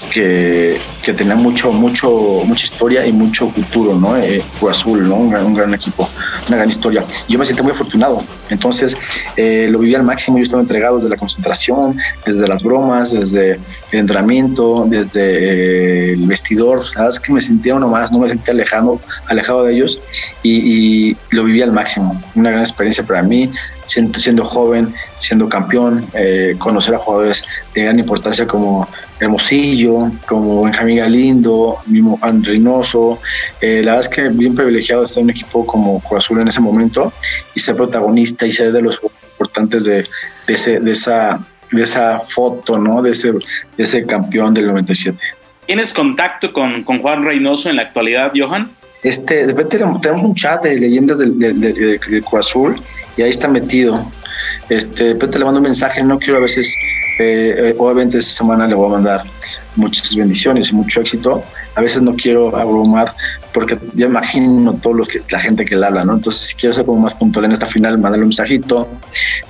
que, tenía mucho, mucho, mucha historia y mucho futuro, ¿no? Eh, Azul, ¿no? Un gran, equipo, una gran historia. Yo me sentí muy afortunado. Entonces, eh, lo viví al máximo. Yo estaba entregado desde la concentración, desde las bromas, desde el entrenamiento, desde eh, el vestidor. La verdad es que me sentía uno más, no me sentía alejado, alejado de ellos y, lo viví al máximo. Una gran experiencia para mí, siendo, siendo joven, siendo campeón, eh, conocer a jugadores de gran importancia como Hermosillo, como Benjamín Galindo, mismo Juan Reynoso. Eh, la verdad es que bien privilegiado estar en un equipo como Cruz Azul en ese momento y ser protagonista y ser de los importantes de, de, ese, de, esa, de esa foto, ¿no? de, ese, de ese campeón del 97. ¿Tienes contacto con, con Juan Reynoso en la actualidad, Johan? Este, de repente tenemos un chat de leyendas del, del, del, Cruz Azul y ahí está metido. Este, de le mando un mensaje, no quiero a veces, eh, eh, obviamente esta semana le voy a mandar muchas bendiciones y mucho éxito. A veces no quiero abrumar porque ya imagino todo lo que la gente que le habla, ¿no? Entonces, si quiero ser como más puntual en esta final, mandarle un mensajito.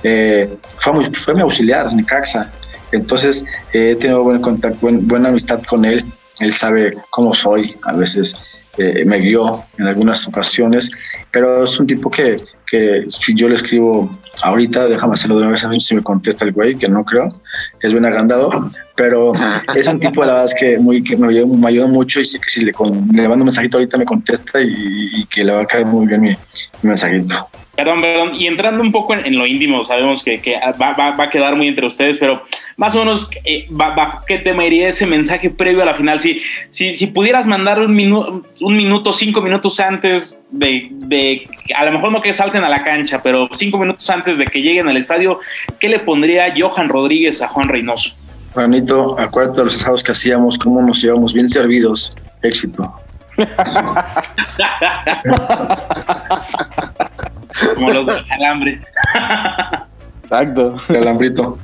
Eh, fue, muy, fue mi auxiliar, en Caxa. Entonces, he tenido buen contacto, buen, buena amistad con él. Él sabe cómo soy. A veces eh, me guió en algunas ocasiones, pero es un tipo que, que si yo le escribo ahorita, déjame hacerlo de una vez si me contesta el güey, que no creo, es bien agrandado, pero es un tipo, la verdad es que, muy, que me, me ayudó mucho y sé que si le, le mando un mensajito ahorita me contesta y, y, que le va a caer muy bien mi, mi mensajito. Perdón, perdón. Y entrando un poco en, en lo íntimo, sabemos que, que va, va, va, a quedar muy entre ustedes, pero más o menos, eh, ¿bajo qué tema iría ese mensaje previo a la final? Si, si, si pudieras mandar un, minu un minuto, cinco minutos antes de, de, a lo mejor no que salten a la cancha, pero cinco minutos antes de que lleguen al estadio, ¿qué le pondría Johan Rodríguez a Juan Reynoso? Juanito, acuérdate de los asados que hacíamos, cómo nos llevamos bien servidos. Éxito. Como los del calambre. Exacto. Calambrito.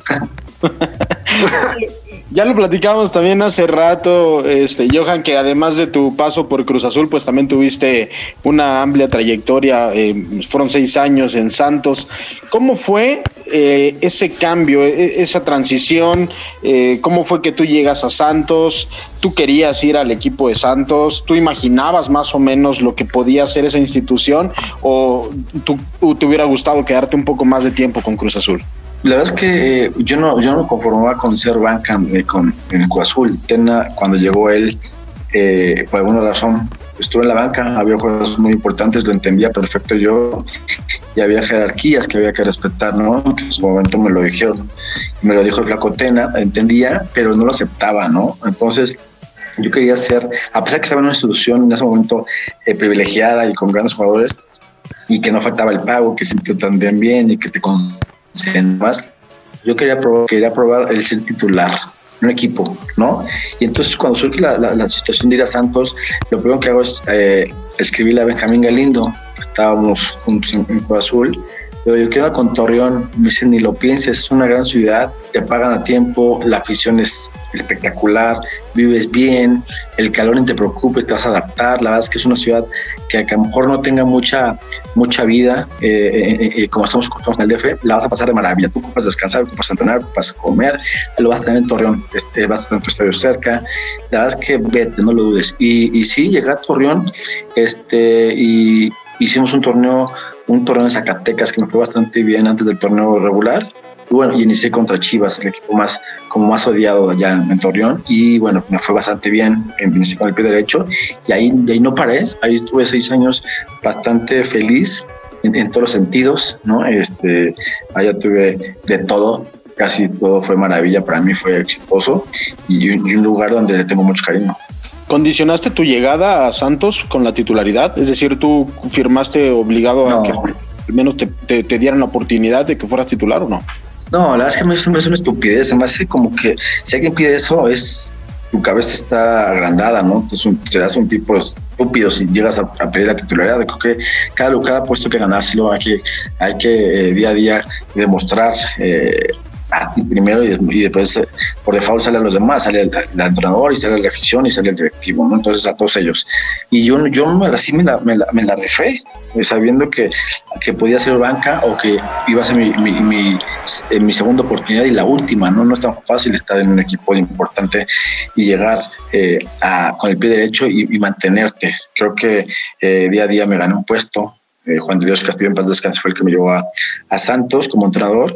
ya lo platicamos también hace rato, este, Johan, que además de tu paso por Cruz Azul, pues también tuviste una amplia trayectoria, eh, fueron seis años en Santos. ¿Cómo fue eh, ese cambio, e, esa transición? Eh, ¿Cómo fue que tú llegas a Santos? ¿Tú querías ir al equipo de Santos? ¿Tú imaginabas más o menos lo que podía hacer esa institución? ¿O tú, te hubiera gustado quedarte un poco más de tiempo con Cruz Azul? La verdad es que eh, yo no yo no conformaba con ser banca eh, con en el Cruz Azul. Tena, cuando llegó él, eh, por alguna razón, estuve en la banca, había cosas muy importantes, lo entendía perfecto yo, y había jerarquías que había que respetar, ¿no? En su momento me lo dijeron, me lo dijo el Flacotena, entendía, pero no lo aceptaba, ¿no? Entonces, yo quería ser, a pesar que estaba en una institución en ese momento privilegiada y con grandes jugadores, y que no faltaba el pago, que se te bien y que te más. Yo quería probar, quería probar el ser titular, un equipo, ¿no? Y entonces cuando surge la, la, situación de ir a Santos, lo primero que hago es eh, escribirle a Benjamín Galindo, que estábamos juntos en, en Azul, pero yo quedo con Torreón, me dicen ni lo pienses, es una gran ciudad, te pagan a tiempo, la afición es espectacular, vives bien, el calor no te preocupe, te vas a adaptar, la verdad es que es una ciudad que, a lo mejor no tenga mucha, mucha vida, eh, eh, eh, como estamos en el DF, la vas a pasar de maravilla, tú puedes descansar, puedes entrenar, puedes comer, lo vas a tener en Torreón, este, vas a tener tu estadio cerca, la verdad es que vete, no lo dudes. Y, y sí, llegué a Torreón este, y hicimos un torneo un torneo en Zacatecas que me fue bastante bien antes del torneo regular. Y bueno, inicié contra Chivas, el equipo más, como más odiado allá en, Torreón. Y bueno, me fue bastante bien, inicié con el pie derecho. Y ahí, de ahí no paré, ahí estuve seis años bastante feliz en, todos los sentidos, ¿no? Este, allá tuve de todo, casi todo fue maravilla, para mí fue exitoso y un lugar donde tengo mucho cariño. ¿Condicionaste tu llegada a Santos con la titularidad? Es decir, ¿tú firmaste obligado no. a que al menos te, te, te, dieran la oportunidad de que fueras titular o no? No, la verdad es que me hace, me hace una estupidez. Se me hace como que si alguien pide eso, es tu cabeza está agrandada, ¿no? Entonces un, serás un tipo estúpido si llegas a, a, pedir la titularidad. Creo que cada, cada puesto que ganárselo, hay que, hay que eh, día a día demostrar. Eh, a ti primero y, después eh, por default sale a los demás, sale el, entrenador y sale la afición y sale el directivo, ¿no? Entonces a todos ellos. Y yo, yo así me la, me la, me la refé, eh, sabiendo que, que podía ser banca o que iba a ser mi, mi, mi, eh, mi, segunda oportunidad y la última, ¿no? No es tan fácil estar en un equipo importante y llegar a, con el pie derecho y, mantenerte. Creo que día a día me gané un puesto, Juan de Dios Castillo en paz descanse fue el que me llevó a, a Santos como entrenador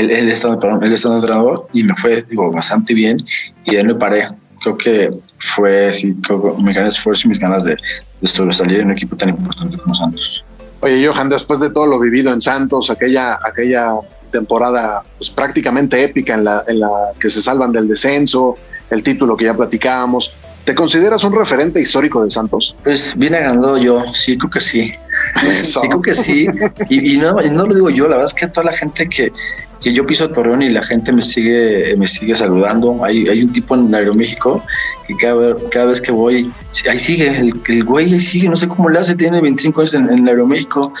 él, él, perdón, él estaba entrenador y me fue digo, bastante bien y de ahí me paré. Creo que fue sí, creo, mi gran esfuerzo y mis ganas de, de sobresalir en un equipo tan importante como Santos. Oye, Johan, después de todo lo vivido en Santos, aquella, aquella temporada pues, prácticamente épica en la, en la que se salvan del descenso, el título que ya platicábamos, ¿te consideras un referente histórico de Santos? Pues bien agrandado yo, sí, creo que sí. Sí, creo que sí. Y, y no, y no lo digo yo, la verdad es que toda la gente que, que yo piso Torreón y la gente me sigue, me sigue saludando. Hay, hay un tipo en Aeroméxico que cada, cada vez que voy, ahí sigue, el, el güey ahí sigue, no sé cómo le hace, tiene 25 años en, en Aeroméxico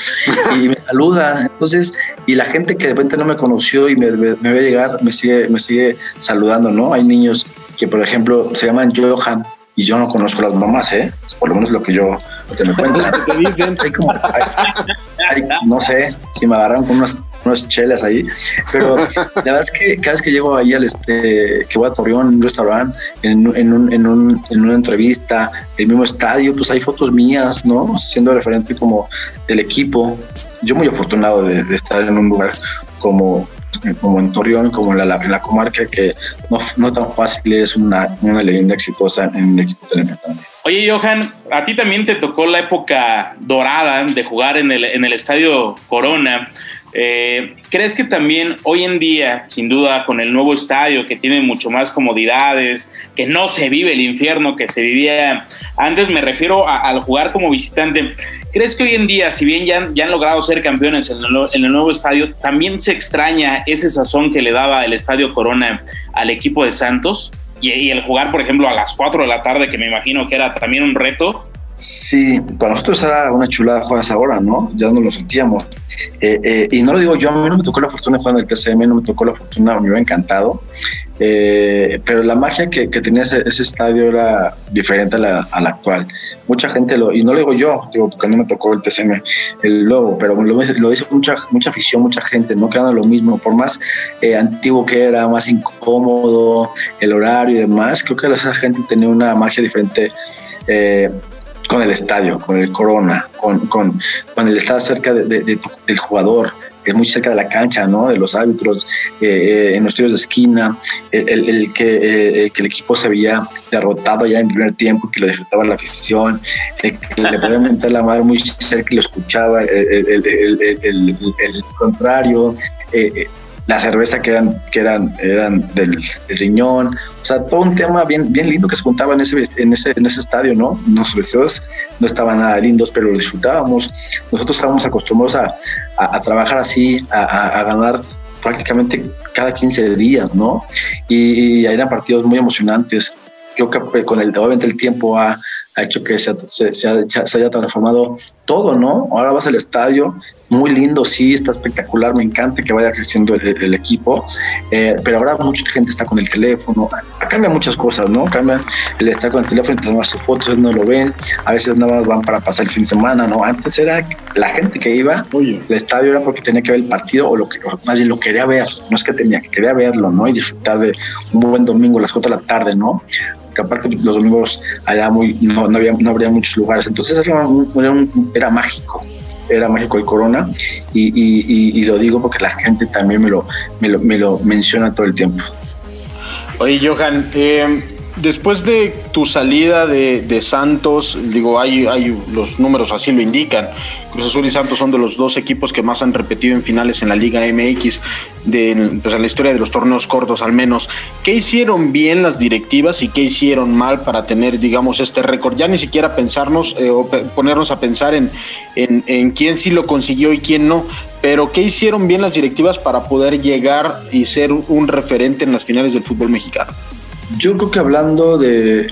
y me saluda. Entonces, y la gente que de repente no me conoció y me, me, me ve llegar, me sigue, me sigue saludando, ¿no? Hay niños que, por ejemplo, se llaman Johan y yo no conozco las mamás, ¿eh? Por lo menos lo que yo, lo que me cuentan. no sé, si me agarraron con unas unas chelas ahí, pero la verdad es que cada vez que llego ahí al este, que voy a Torreón, un restaurante, en, en, un, en, un, en una entrevista, el mismo estadio, pues hay fotos mías, ¿no? Siendo referente como del equipo. Yo muy afortunado de, estar en un lugar como como en Torreón, como en la, en la comarca, que no, no tan fácil es una, una leyenda exitosa en el equipo de Oye, Johan, a ti también te tocó la época dorada de jugar en el, en el Estadio Corona. Eh, ¿Crees que también hoy en día, sin duda, con el nuevo estadio que tiene mucho más comodidades, que no se vive el infierno que se vivía antes, me refiero al jugar como visitante, ¿crees que hoy en día, si bien ya, ya han logrado ser campeones en el, nuevo estadio, también se extraña ese sazón que le daba el estadio Corona al equipo de Santos? Y, y el jugar, por ejemplo, a las 4 de la tarde, que me imagino que era también un reto. Sí, para nosotros era una chulada jugar esa hora, ¿no? Ya no lo sentíamos. Eh, eh, y no lo digo yo, a mí no me tocó la fortuna en el TCM, no me tocó la fortuna, me hubiera encantado. Eh, pero la magia que, tenía ese, ese, estadio era diferente a la, actual. Mucha gente lo, y no lo digo yo, digo, porque no me tocó el TCM, el logo, pero lo, dice mucha, mucha afición, mucha gente, no quedan lo mismo, por más antiguo que era, más incómodo, el horario y demás, creo que esa gente tenía una magia diferente. Con el estadio, con el Corona, con, con, con el estar cerca de, de, de, del jugador, es muy cerca de la cancha, ¿no? De los árbitros, eh, eh, en los tiros de esquina, el, el, el que, eh, el que el equipo se había derrotado ya en primer tiempo, que lo disfrutaba la afición, que le podía meter la madre muy cerca y lo escuchaba, el, contrario, la cerveza que eran, que eran, eran del, del, riñón, o sea, todo un tema bien, bien lindo que se juntaba en ese, en ese, en ese estadio, ¿no? Nuestros vestidos no estaban nada lindos, pero lo disfrutábamos. Nosotros estábamos acostumbrados a, a, a trabajar así, a, a, ganar prácticamente cada 15 días, ¿no? Y, y eran partidos muy emocionantes. Creo que con el, obviamente el tiempo ha, ha hecho que se, se, se, se, haya transformado todo, ¿no? Ahora vas al estadio, muy lindo, sí, está espectacular, me encanta que vaya creciendo el, el equipo, eh, pero ahora mucha gente está con el teléfono, cambia muchas cosas, ¿no? Cambia el estar con el teléfono y tomarse fotos, no lo ven, a veces nada más van para pasar el fin de semana, ¿no? Antes era la gente que iba Oye. al estadio era porque tenía que ver el partido o lo que más bien lo quería ver, no es que tenía, que quería verlo, ¿no? Y disfrutar de un buen domingo a las 4 de la tarde, ¿no? que aparte los domingos allá muy, no, no, había, no habría muchos lugares, entonces era, un, era, un, era mágico, era mágico el corona y, y, lo digo porque la gente también me lo, me lo, me lo menciona todo el tiempo. Oye, Johan, eh, después de tu salida de, de, Santos, digo, hay, hay los números así lo indican. Cruz Azul y Santos son de los dos equipos que más han repetido en finales en la Liga MX, de pues, en la historia de los torneos cortos al menos. ¿Qué hicieron bien las directivas y qué hicieron mal para tener, digamos, este récord? Ya ni siquiera pensarnos eh, o ponernos a pensar en, en, en quién sí lo consiguió y quién no, pero ¿qué hicieron bien las directivas para poder llegar y ser un referente en las finales del fútbol mexicano? Yo creo que hablando de,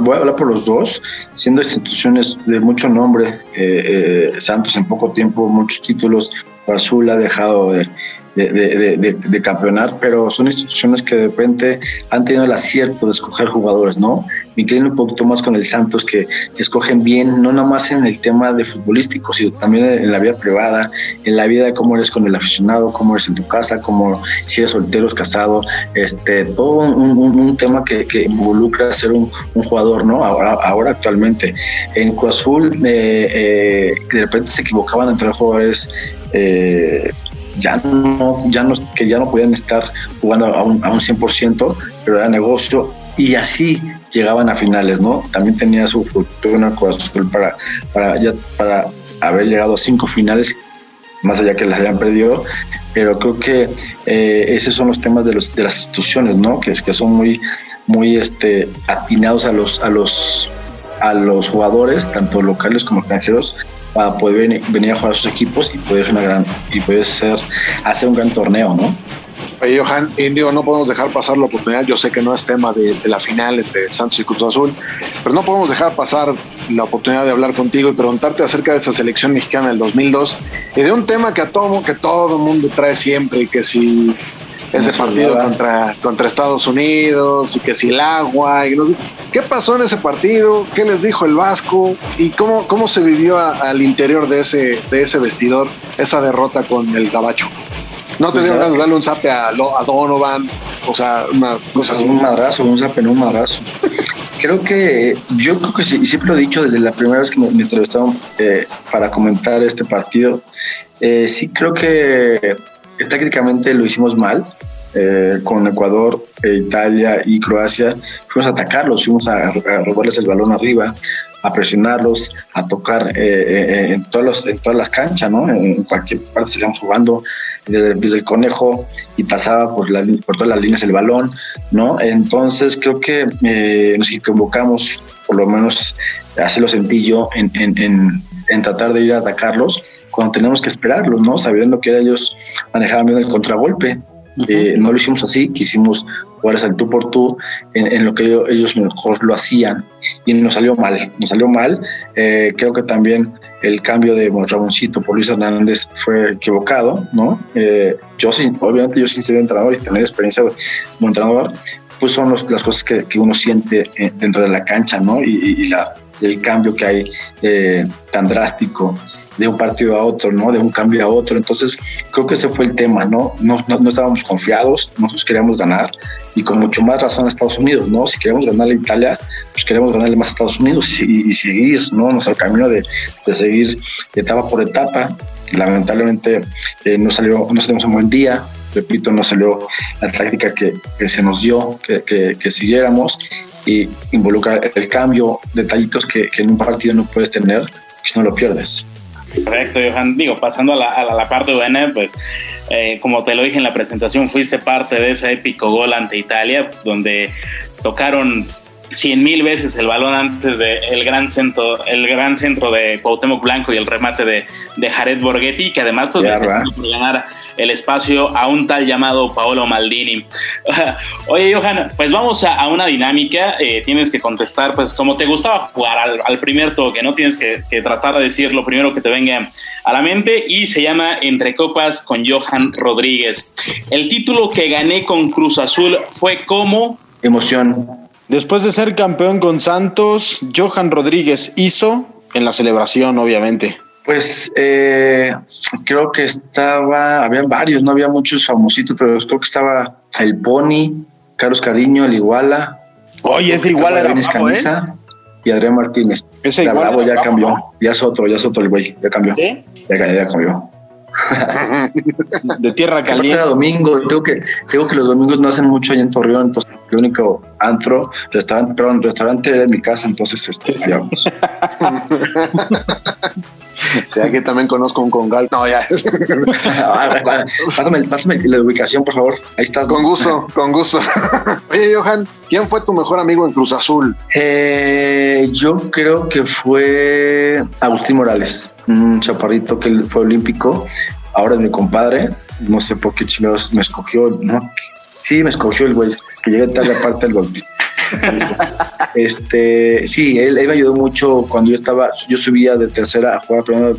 voy a hablar por los dos, siendo instituciones de mucho nombre, eh, eh, Santos en poco tiempo, muchos títulos, Azul ha dejado de, de, campeonar, pero son instituciones que de repente han tenido el acierto de escoger jugadores, ¿no? Me inclino un poquito más con el Santos, que, escogen bien, no nada más en el tema de futbolístico, sino también en la vida privada, en la vida de cómo eres con el aficionado, cómo eres en tu casa, cómo si eres soltero, casado, este, todo un, tema que, involucra ser un, jugador, ¿no? Ahora, ahora actualmente. En Cruz Azul, eh, eh, de repente se equivocaban entre jugadores. Eh, ya no, ya no, que ya no podían estar jugando a un, a un 100%, pero era negocio y así llegaban a finales, ¿no? También tenía su fortuna para, para, ya, para haber llegado a cinco finales, más allá que las hayan perdido, pero creo que eh, esos son los temas de, los, de las instituciones, ¿no? Que, que son muy, muy este, atinados a los, a los a los jugadores, tanto locales como extranjeros, para poder venir, a jugar a sus equipos y poder ser una gran y ser hacer un gran torneo, ¿no? Oye, Johan, Indio, no podemos dejar pasar la oportunidad. Yo sé que no es tema de, la final entre Santos y Cruz Azul, pero no podemos dejar pasar la oportunidad de hablar contigo y preguntarte acerca de esa selección mexicana del 2002 y de un tema que a todo que todo mundo trae siempre y que si ese partido contra, contra Estados Unidos y que si el agua. Y ¿Qué pasó en ese partido? ¿Qué les dijo el Vasco? ¿Y cómo, cómo se vivió al interior de ese, de ese vestidor esa derrota con el Gabacho? ¿No te pues dieron ganas de darle un zape a, Donovan? O sea, una cosa así. Un madrazo, un zape, no un madrazo. creo que yo creo que sí, siempre lo he dicho desde la primera vez que me, entrevistaron eh, para comentar este partido. Eh, sí creo que tácticamente lo hicimos mal. Eh, con Ecuador, e Italia y Croacia, fuimos a atacarlos, fuimos a, robarles el balón arriba, a presionarlos, a tocar eh, eh, en, todos los, en todas las canchas, ¿no? En cualquier parte se jugando desde, el conejo y pasaba por, la, por todas las líneas el balón, ¿no? Entonces creo que nos equivocamos, por lo menos así lo sentí yo, en, en, en tratar de ir a atacarlos cuando tenemos que esperarlos, ¿no? Sabiendo que ellos manejaban bien el contragolpe. Eh, no lo hicimos así, quisimos jugar al tú por tú en, lo que ellos, mejor lo hacían y nos salió mal, nos salió mal. Eh, creo que también el cambio de Ramoncito por Luis Hernández fue equivocado, ¿no? Eh, yo, obviamente, yo sin ser entrenador y tener experiencia como entrenador, pues son las cosas que, uno siente dentro de la cancha, ¿no? Y, la, el cambio que hay tan drástico de un partido a otro, ¿no? De un cambio a otro. Entonces, creo que ese fue el tema, ¿no? No, no, estábamos confiados, nosotros queríamos ganar y con mucho más razón a Estados Unidos, ¿no? Si queremos ganarle a Italia, pues queremos ganarle más a Estados Unidos y, seguir, ¿no? Nuestro camino de, de, seguir etapa por etapa. Lamentablemente eh, no, salió, no salimos un buen día, repito, no salió la táctica que, que se nos dio, que, que, que, siguiéramos y involucra el cambio, detallitos que, que en un partido no puedes tener si no lo pierdes. Correcto, Johan. Digo, pasando a la, a la parte buena, pues eh, como te lo dije en la presentación, fuiste parte de ese épico gol ante Italia, donde tocaron cien mil veces el balón antes del el gran centro el gran centro de Cuauhtémoc Blanco y el remate de, de Jared Borghetti que además pues ganar el espacio a un tal llamado Paolo Maldini. Oye, Johan, pues vamos a, una dinámica. Eh, tienes que contestar, pues, como te gustaba jugar al, primer toque, ¿no? Tienes que, tratar de decir lo primero que te venga a la mente y se llama Entre Copas con Johan Rodríguez. El título que gané con Cruz Azul fue como... Emoción. Después de ser campeón con Santos, Johan Rodríguez hizo en la celebración, obviamente. Pues eh, creo que estaba, habían varios, no había muchos famositos, pero creo que estaba el Pony, Carlos Cariño, el Iguala. Oye, ese Iguala era camisa, ¿eh? Y Adrián Martínez. Ese Iguala ya cambió, ya es otro, ya es otro el güey, ya cambió. ¿Sí? Ya, ya cambió. de tierra caliente. Era domingo, tengo que, tengo que los domingos no hacen mucho allá en Torreón, entonces el único antro, restaurante, perdón, restaurante era en mi casa, entonces este, sí, Sí, aquí también conozco un congal. No, ya. pásame, pásame, la ubicación, por favor. Ahí estás. Con gusto, con gusto. Oye, Johan, ¿quién fue tu mejor amigo en Cruz Azul? Eh, yo creo que fue Agustín Morales, un chaparrito que fue olímpico. Ahora es mi compadre. No sé por qué chinos me escogió. ¿no? Sí, me escogió el güey, que llegué tarde aparte del bautizo. este, sí, él, me ayudó mucho cuando yo estaba, yo subía de tercera a jugar primero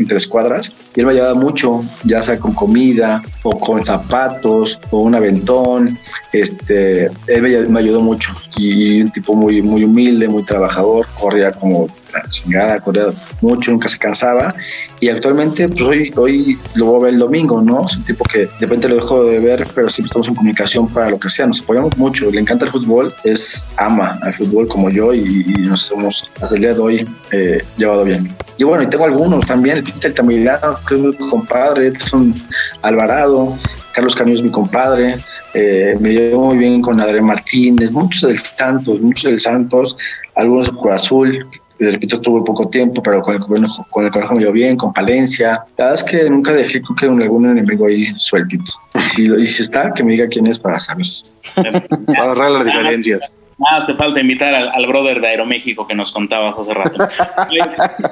entre escuadras y él me ayudaba mucho, ya sea con comida o con zapatos o un aventón. Este, él me, ayudó mucho y un tipo muy, muy humilde, muy trabajador, corría como la chingada, corría mucho, nunca se cansaba y actualmente pues hoy, hoy lo voy a ver el domingo, ¿no? Es un tipo que de repente lo dejo de ver, pero siempre estamos en comunicación para lo que sea, nos apoyamos mucho, le encanta el fútbol, es ama al fútbol como yo y, nos hemos hasta el día de hoy eh, llevado bien. Y bueno, y tengo algunos también, Peter Tamiliano, que es mi compadre, Edson Alvarado, Carlos Camilo es mi compadre, eh, me llevo muy bien con Adrián Martínez, muchos del Santos, muchos del Santos, algunos con Azul, repito, tuve poco tiempo, pero con el, con el colegio me dio bien, con Palencia. La verdad es que nunca dejé que un, algún enemigo ahí sueltito. Y si, y si está, que me diga quién es para saber. para agarrar las diferencias. Nada, te falta invitar al, brother de Aeroméxico que nos contabas hace rato.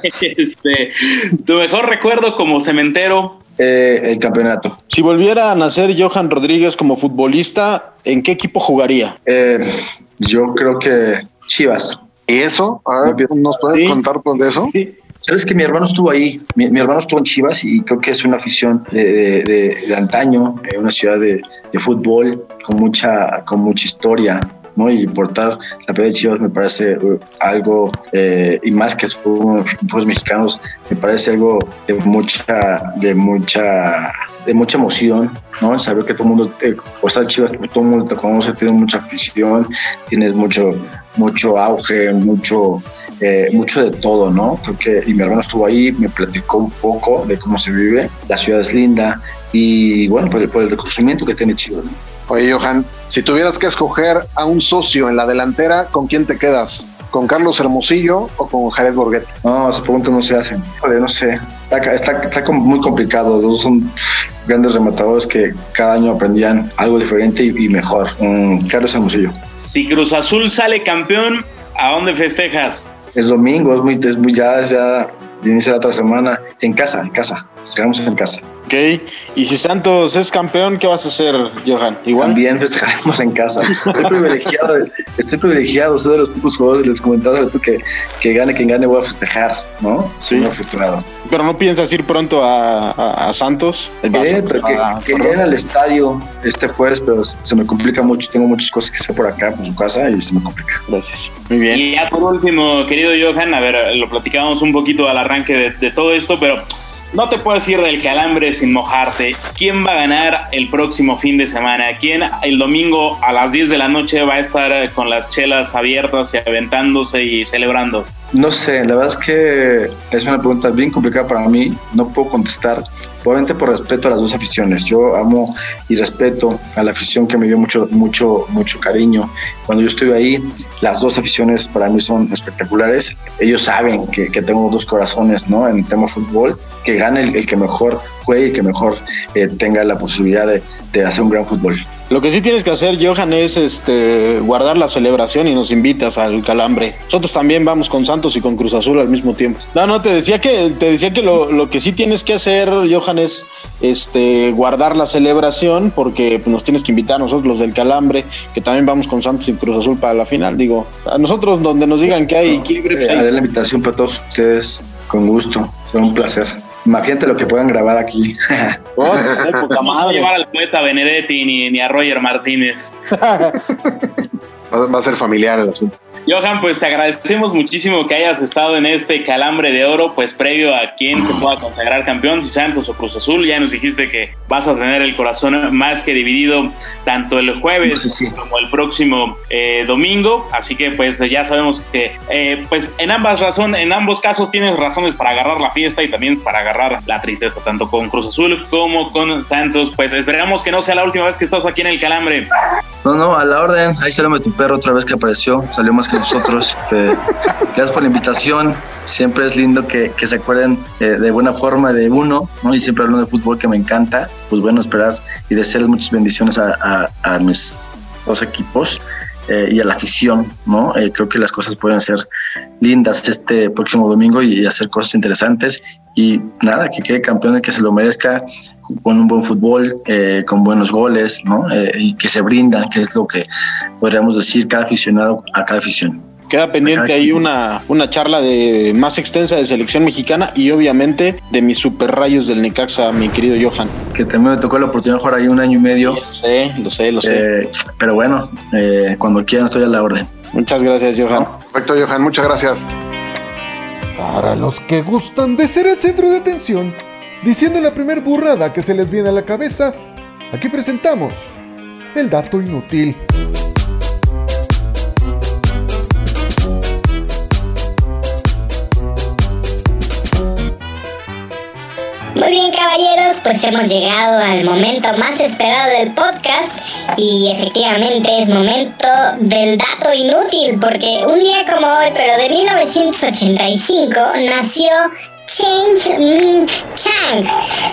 este, tu mejor recuerdo como cementero. Eh, el campeonato. Si volviera a nacer Johan Rodríguez como futbolista, ¿en qué equipo jugaría? Eh, yo creo que Chivas. ¿Y eso? ¿nos puedes contar pues, de eso? Sí. Sabes que mi hermano estuvo ahí, mi, hermano estuvo en Chivas y creo que es una afición de, de, antaño, eh, una ciudad de, fútbol con mucha, con mucha historia, Y portar la pelea de Chivas me parece uh, algo, eh, y más que los mexicanos, me parece algo de mucha, de mucha, de mucha emoción, ¿no? Saber que todo el mundo, te, o sea, Chivas, todo el mundo te conoce, tiene mucha afición, tienes mucho, mucho auge, mucho, eh, mucho de todo, ¿no? Creo que, y mi hermano estuvo ahí, me platicó un poco de cómo se vive, la ciudad es linda, y bueno, por por el reconocimiento que tiene Chivas, ¿no? Oye, Johan, si tuvieras que escoger a un socio en la delantera, ¿con quién te quedas? ¿Con Carlos Hermosillo o con Jared Borghetti? No, esas preguntas no se hacen. no sé. Está, está, muy complicado. Los dos son grandes rematadores que cada año aprendían algo diferente y, mejor. Mm, Carlos Hermosillo. Si Cruz Azul sale campeón, ¿a dónde festejas? Es domingo, es muy, es muy ya, ya inicia la otra semana. En casa, en casa. Esperamos en casa. Ok, y si Santos es campeón, ¿qué vas a hacer, Johan? Igual. También festejaremos en casa. Estoy privilegiado, estoy privilegiado, soy de los pocos jugadores, les comentaba tú que, que gane quien gane, voy a festejar, ¿no? Soy sí. afortunado. Pero no piensas ir pronto a, Santos. Quería, ir al estadio este jueves, pero se me complica mucho. Tengo muchas cosas que hacer por acá, por su casa, y se me complica. Gracias. Muy bien. Y ya por último, querido Johan, a ver, lo platicábamos un poquito al arranque de, de todo esto, pero no te puedes ir del calambre sin mojarte. ¿Quién va a ganar el próximo fin de semana? ¿Quién el domingo a las 10 de la noche va a estar con las chelas abiertas y aventándose y celebrando? No sé, la verdad es que es una pregunta bien complicada para mí. No puedo contestar obviamente por respeto a las dos aficiones. Yo amo y respeto a la afición que me dio mucho, mucho, mucho cariño. Cuando yo estuve ahí, las dos aficiones para mí son espectaculares. Ellos saben que, que tengo dos corazones, ¿no? En el tema fútbol, que gane el, que mejor juegue y que mejor eh, tenga la posibilidad de, de hacer un gran fútbol. Lo que sí tienes que hacer, Johan, es este guardar la celebración y nos invitas al calambre. Nosotros también vamos con Santos y con Cruz Azul al mismo tiempo. No, no, te decía que, te decía que lo, lo que sí tienes que hacer, Johan, es este guardar la celebración, porque nos tienes que invitar a nosotros los del calambre, que también vamos con Santos y Cruz Azul para la final. Digo, a nosotros donde nos digan que hay quiebre, pues Haré la invitación para todos ustedes con gusto. Será un placer. Imagínate lo que puedan grabar aquí. Oh, no llevar al poeta Benedetti ni, ni a Roger Martínez. Va a ser familiar el asunto. Johan, pues te agradecemos muchísimo que hayas estado en este calambre de oro, pues previo a quien se pueda consagrar campeón, si Santos o Cruz Azul. Ya nos dijiste que vas a tener el corazón más que dividido tanto el jueves como el próximo eh, domingo. Así que pues ya sabemos que eh, pues en ambas razones, en ambos casos tienes razones para agarrar la fiesta y también para agarrar la tristeza, tanto con Cruz Azul como con Santos. Pues esperamos que no sea la última vez que estás aquí en el calambre. No, no, a la orden. Ahí se lo tu perro otra vez que apareció. Salió más que nosotros. gracias por la invitación. Siempre es lindo que, se acuerden eh, de buena forma de uno, ¿no? Y siempre hablando de fútbol que me encanta. Pues bueno, esperar y desearles muchas bendiciones a, mis dos equipos. Eh, y a la afición, ¿no? Eh, creo que las cosas pueden ser lindas este próximo domingo y hacer cosas interesantes. Y nada, que quede campeón y que se lo merezca con un buen fútbol, con buenos goles, ¿no? y que se brindan, que es lo que podríamos decir cada aficionado a cada afición. Queda pendiente ahí una, una charla de más extensa de selección mexicana y obviamente de mis super rayos del Necaxa, mi querido Johan. Que también me tocó la oportunidad de jugar ahí un año y medio. Lo sé, lo sé, lo sé. Eh, pero bueno, eh, cuando quieran estoy a la orden. Muchas gracias, Johan. Perfecto, Johan, muchas gracias. Para los que gustan de ser el centro de atención, diciendo la primer burrada que se les viene a la cabeza, aquí presentamos el dato inútil. Muy bien, caballeros, pues hemos llegado al momento más esperado del podcast y efectivamente es momento del dato inútil porque un día como hoy, pero de 1985, nació Cheng Ming Chang.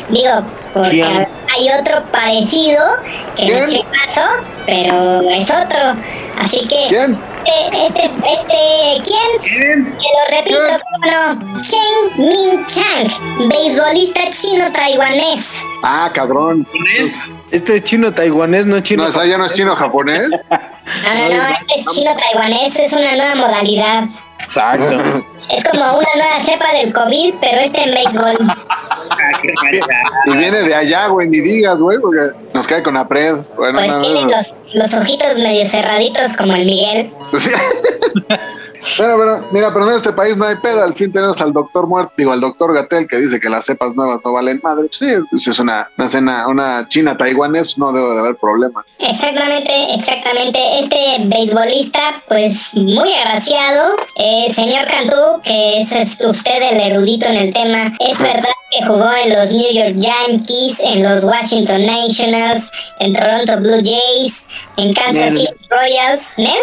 Digo, porque hay otro parecido que ¿Quién? nació en marzo, pero es otro. Así que. Este, este, este, ¿quién? Te lo repito. ¿cómo no? Chen Min Chang, beisbolista chino-taiwanés. Ah, cabrón. ¿Pones? Este es chino taiwanés, no es chino. No, esa ya no es chino-japonés. No, no, no, este es chino-taiwanés, es una nueva modalidad. Exacto. Es como una nueva cepa del COVID, pero este en béisbol. Y viene de allá, güey, ni digas, güey, porque nos cae con apred. Bueno, Pues no, no, tiene no. los, los ojitos medio cerraditos como el Miguel. Bueno, pero mira, pero en este país no hay pedo. Al fin tenemos al doctor muerto, digo, al doctor Gatel que dice que las cepas nuevas no valen madre. Pues sí, si es una, una cena, una china taiwanés, no debe de haber problema. Exactamente, exactamente. Este beisbolista, pues muy agraciado, eh, señor Cantú, que es, es usted el erudito en el tema, es verdad que jugó en los New York Yankees, en los Washington Nationals, en Toronto Blue Jays, en Kansas Nel. City Royals. ¿Nel?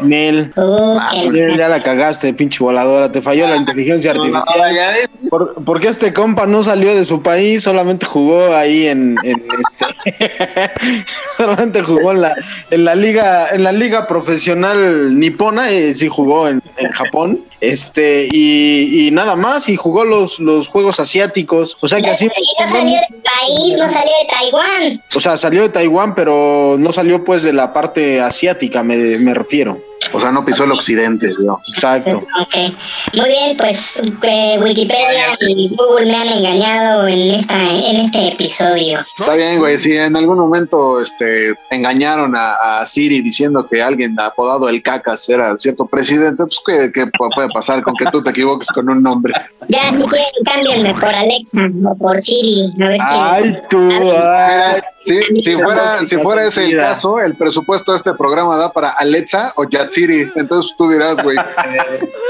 Nel. Uh, qué Nel, ya la cagaste, pinche voladora. Te falló la inteligencia No, no, artificial. ya ves. ¿Por, por qué este compa no salió de su país? Solamente jugó ahí en, en este. solamente jugó en la, en la liga, en la liga profesional nipona, eh, sí jugó en, en Japón. Este, y, y nada más, y jugó los, los juegos asiáticos. O sea que así. Y no salió del país, no salió de Taiwán. O sea, salió de Taiwán, pero no salió pues de la parte asiática, me, me refiero. O sea, no pisó el occidente, ¿no? Exacto. Ok, muy bien, pues eh, Wikipedia y Google me han engañado en esta en este episodio. Está bien, güey. Si en algún momento este, engañaron a, a Siri diciendo que alguien apodado el Cacas era cierto presidente, pues ¿qué, qué pu- puede pasar con que tú te equivoques con un nombre? Ya, si quieren, cámbienme por Alexa o por Siri, a ver si... Ay, tú. ay. Mira, si, si fuera, si fuera ese el caso, el presupuesto de este programa da para Alexa o Yatsiri. Entonces tú dirás, güey.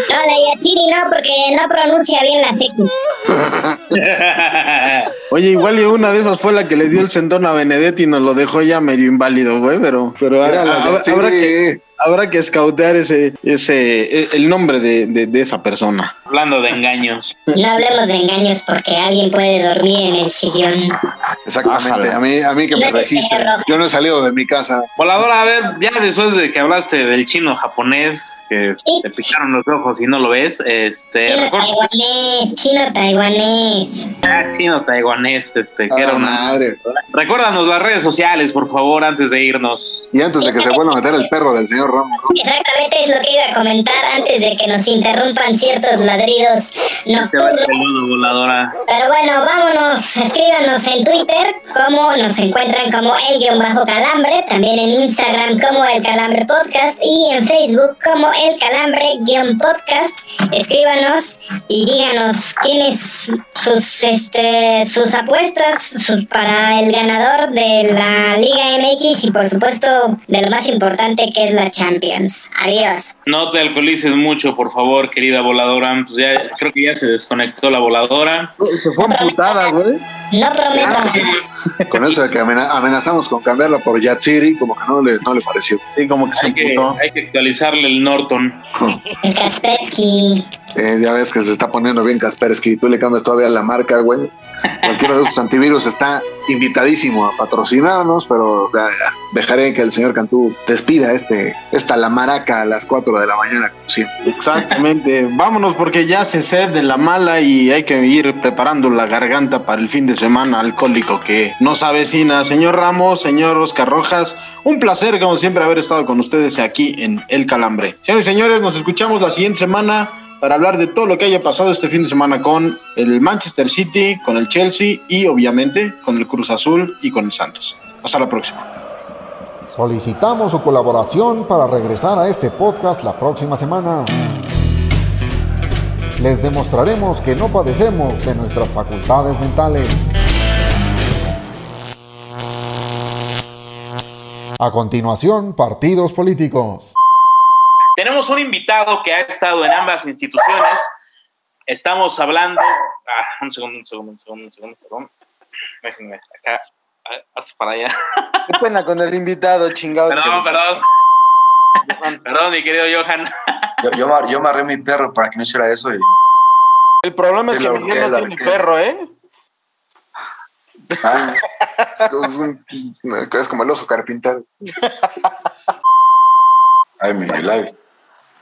No, de Siri no, porque no pronuncia bien las X. Oye, igual y una de esas fue la que le dio el sendón a Benedetti y nos lo dejó ya medio inválido, güey, pero, pero Mira, Yatsiri. habrá que, habrá que escautear ese, ese, e- el nombre de, de- de esa persona. Hablando de engaños. No hablemos de engaños porque alguien puede dormir en el sillón. Exactamente. A mí, a mí que me perro. Yo no he salido de mi casa. Voladora, a ver, ya después de que hablaste del chino japonés, que te picaron los ojos y no lo ves, este, Chino taiwanés, chino taiwanés. ah, chino taiwanés, este, que era Ah, una... madre. Recuérdanos las redes sociales, por favor, antes de irnos. Y antes de que se vuelva a meter el perro del señor Ramos. Exactamente es lo que iba a comentar antes de que nos interrumpan ciertos ladridos nocturnos. voladora. Pero bueno, vámonos, escríbanos en Twitter como nos encuentran como el guion bajo calambre, también en Instagram como el calambre podcast y en Facebook como el calambre guion podcast. Escríbanos y díganos quiénes sus este sus apuestas sus, para el ganador de la Liga MX y por supuesto de lo más importante que es la Champions. Adiós. No te alcoholices mucho, por favor, querida voladora. Pues ya creo que ya se desconectó la voladora. Se fue amputada, güey. No prometo nada. Con eso de que amena- amenazamos con cambiarla por Yatsiri, como que no le, no le pareció. Sí, como que se Hay que, amputó. hay que actualizarle el Norton. El Kaspersky. Eh, ya ves que se está poniendo bien Kaspersky. Tú le cambias todavía la marca, güey. Cualquiera de estos antivirus está invitadísimo a patrocinarnos, pero dejaré que el señor Cantú despida este, esta la maraca a las 4 de la mañana, como siempre. Exactamente. Vámonos porque ya se sed de la mala y hay que ir preparando la garganta para el fin de semana alcohólico que nos avecina. Señor Ramos, señor Oscar Rojas, un placer como siempre haber estado con ustedes aquí en El Calambre. Señores y señores, nos escuchamos la siguiente semana para hablar de todo lo que haya pasado este fin de semana con el Manchester City, con el Chelsea y obviamente con el Cruz Azul y con el Santos. Hasta la próxima. Solicitamos su colaboración para regresar a este podcast la próxima semana. Les demostraremos que no padecemos de nuestras facultades mentales. A continuación, partidos políticos. Tenemos un invitado que ha estado en ambas instituciones. Estamos hablando. Ah, un segundo, un segundo, un segundo, un segundo, perdón. Déjenme acá, ah, hasta para allá. Qué pena con el invitado, chingado. Perdón, perdón. Perdón, mi querido Johan. Yo, yo, yo amarré mi perro para que no hiciera eso y. El problema es que ahorqué, no tiene perro, ¿eh? Ah, Es, un- es como el oso carpintero. ay, mi live.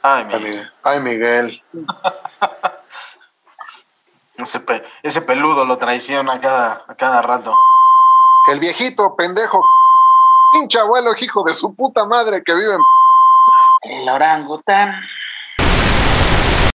Ay, Miguel. Miguel. Ay, Miguel. Ese, pe- ese peludo lo traiciona a cada, a cada rato. El viejito pendejo. Pinche abuelo, hijo de su puta madre que vive en El orangután.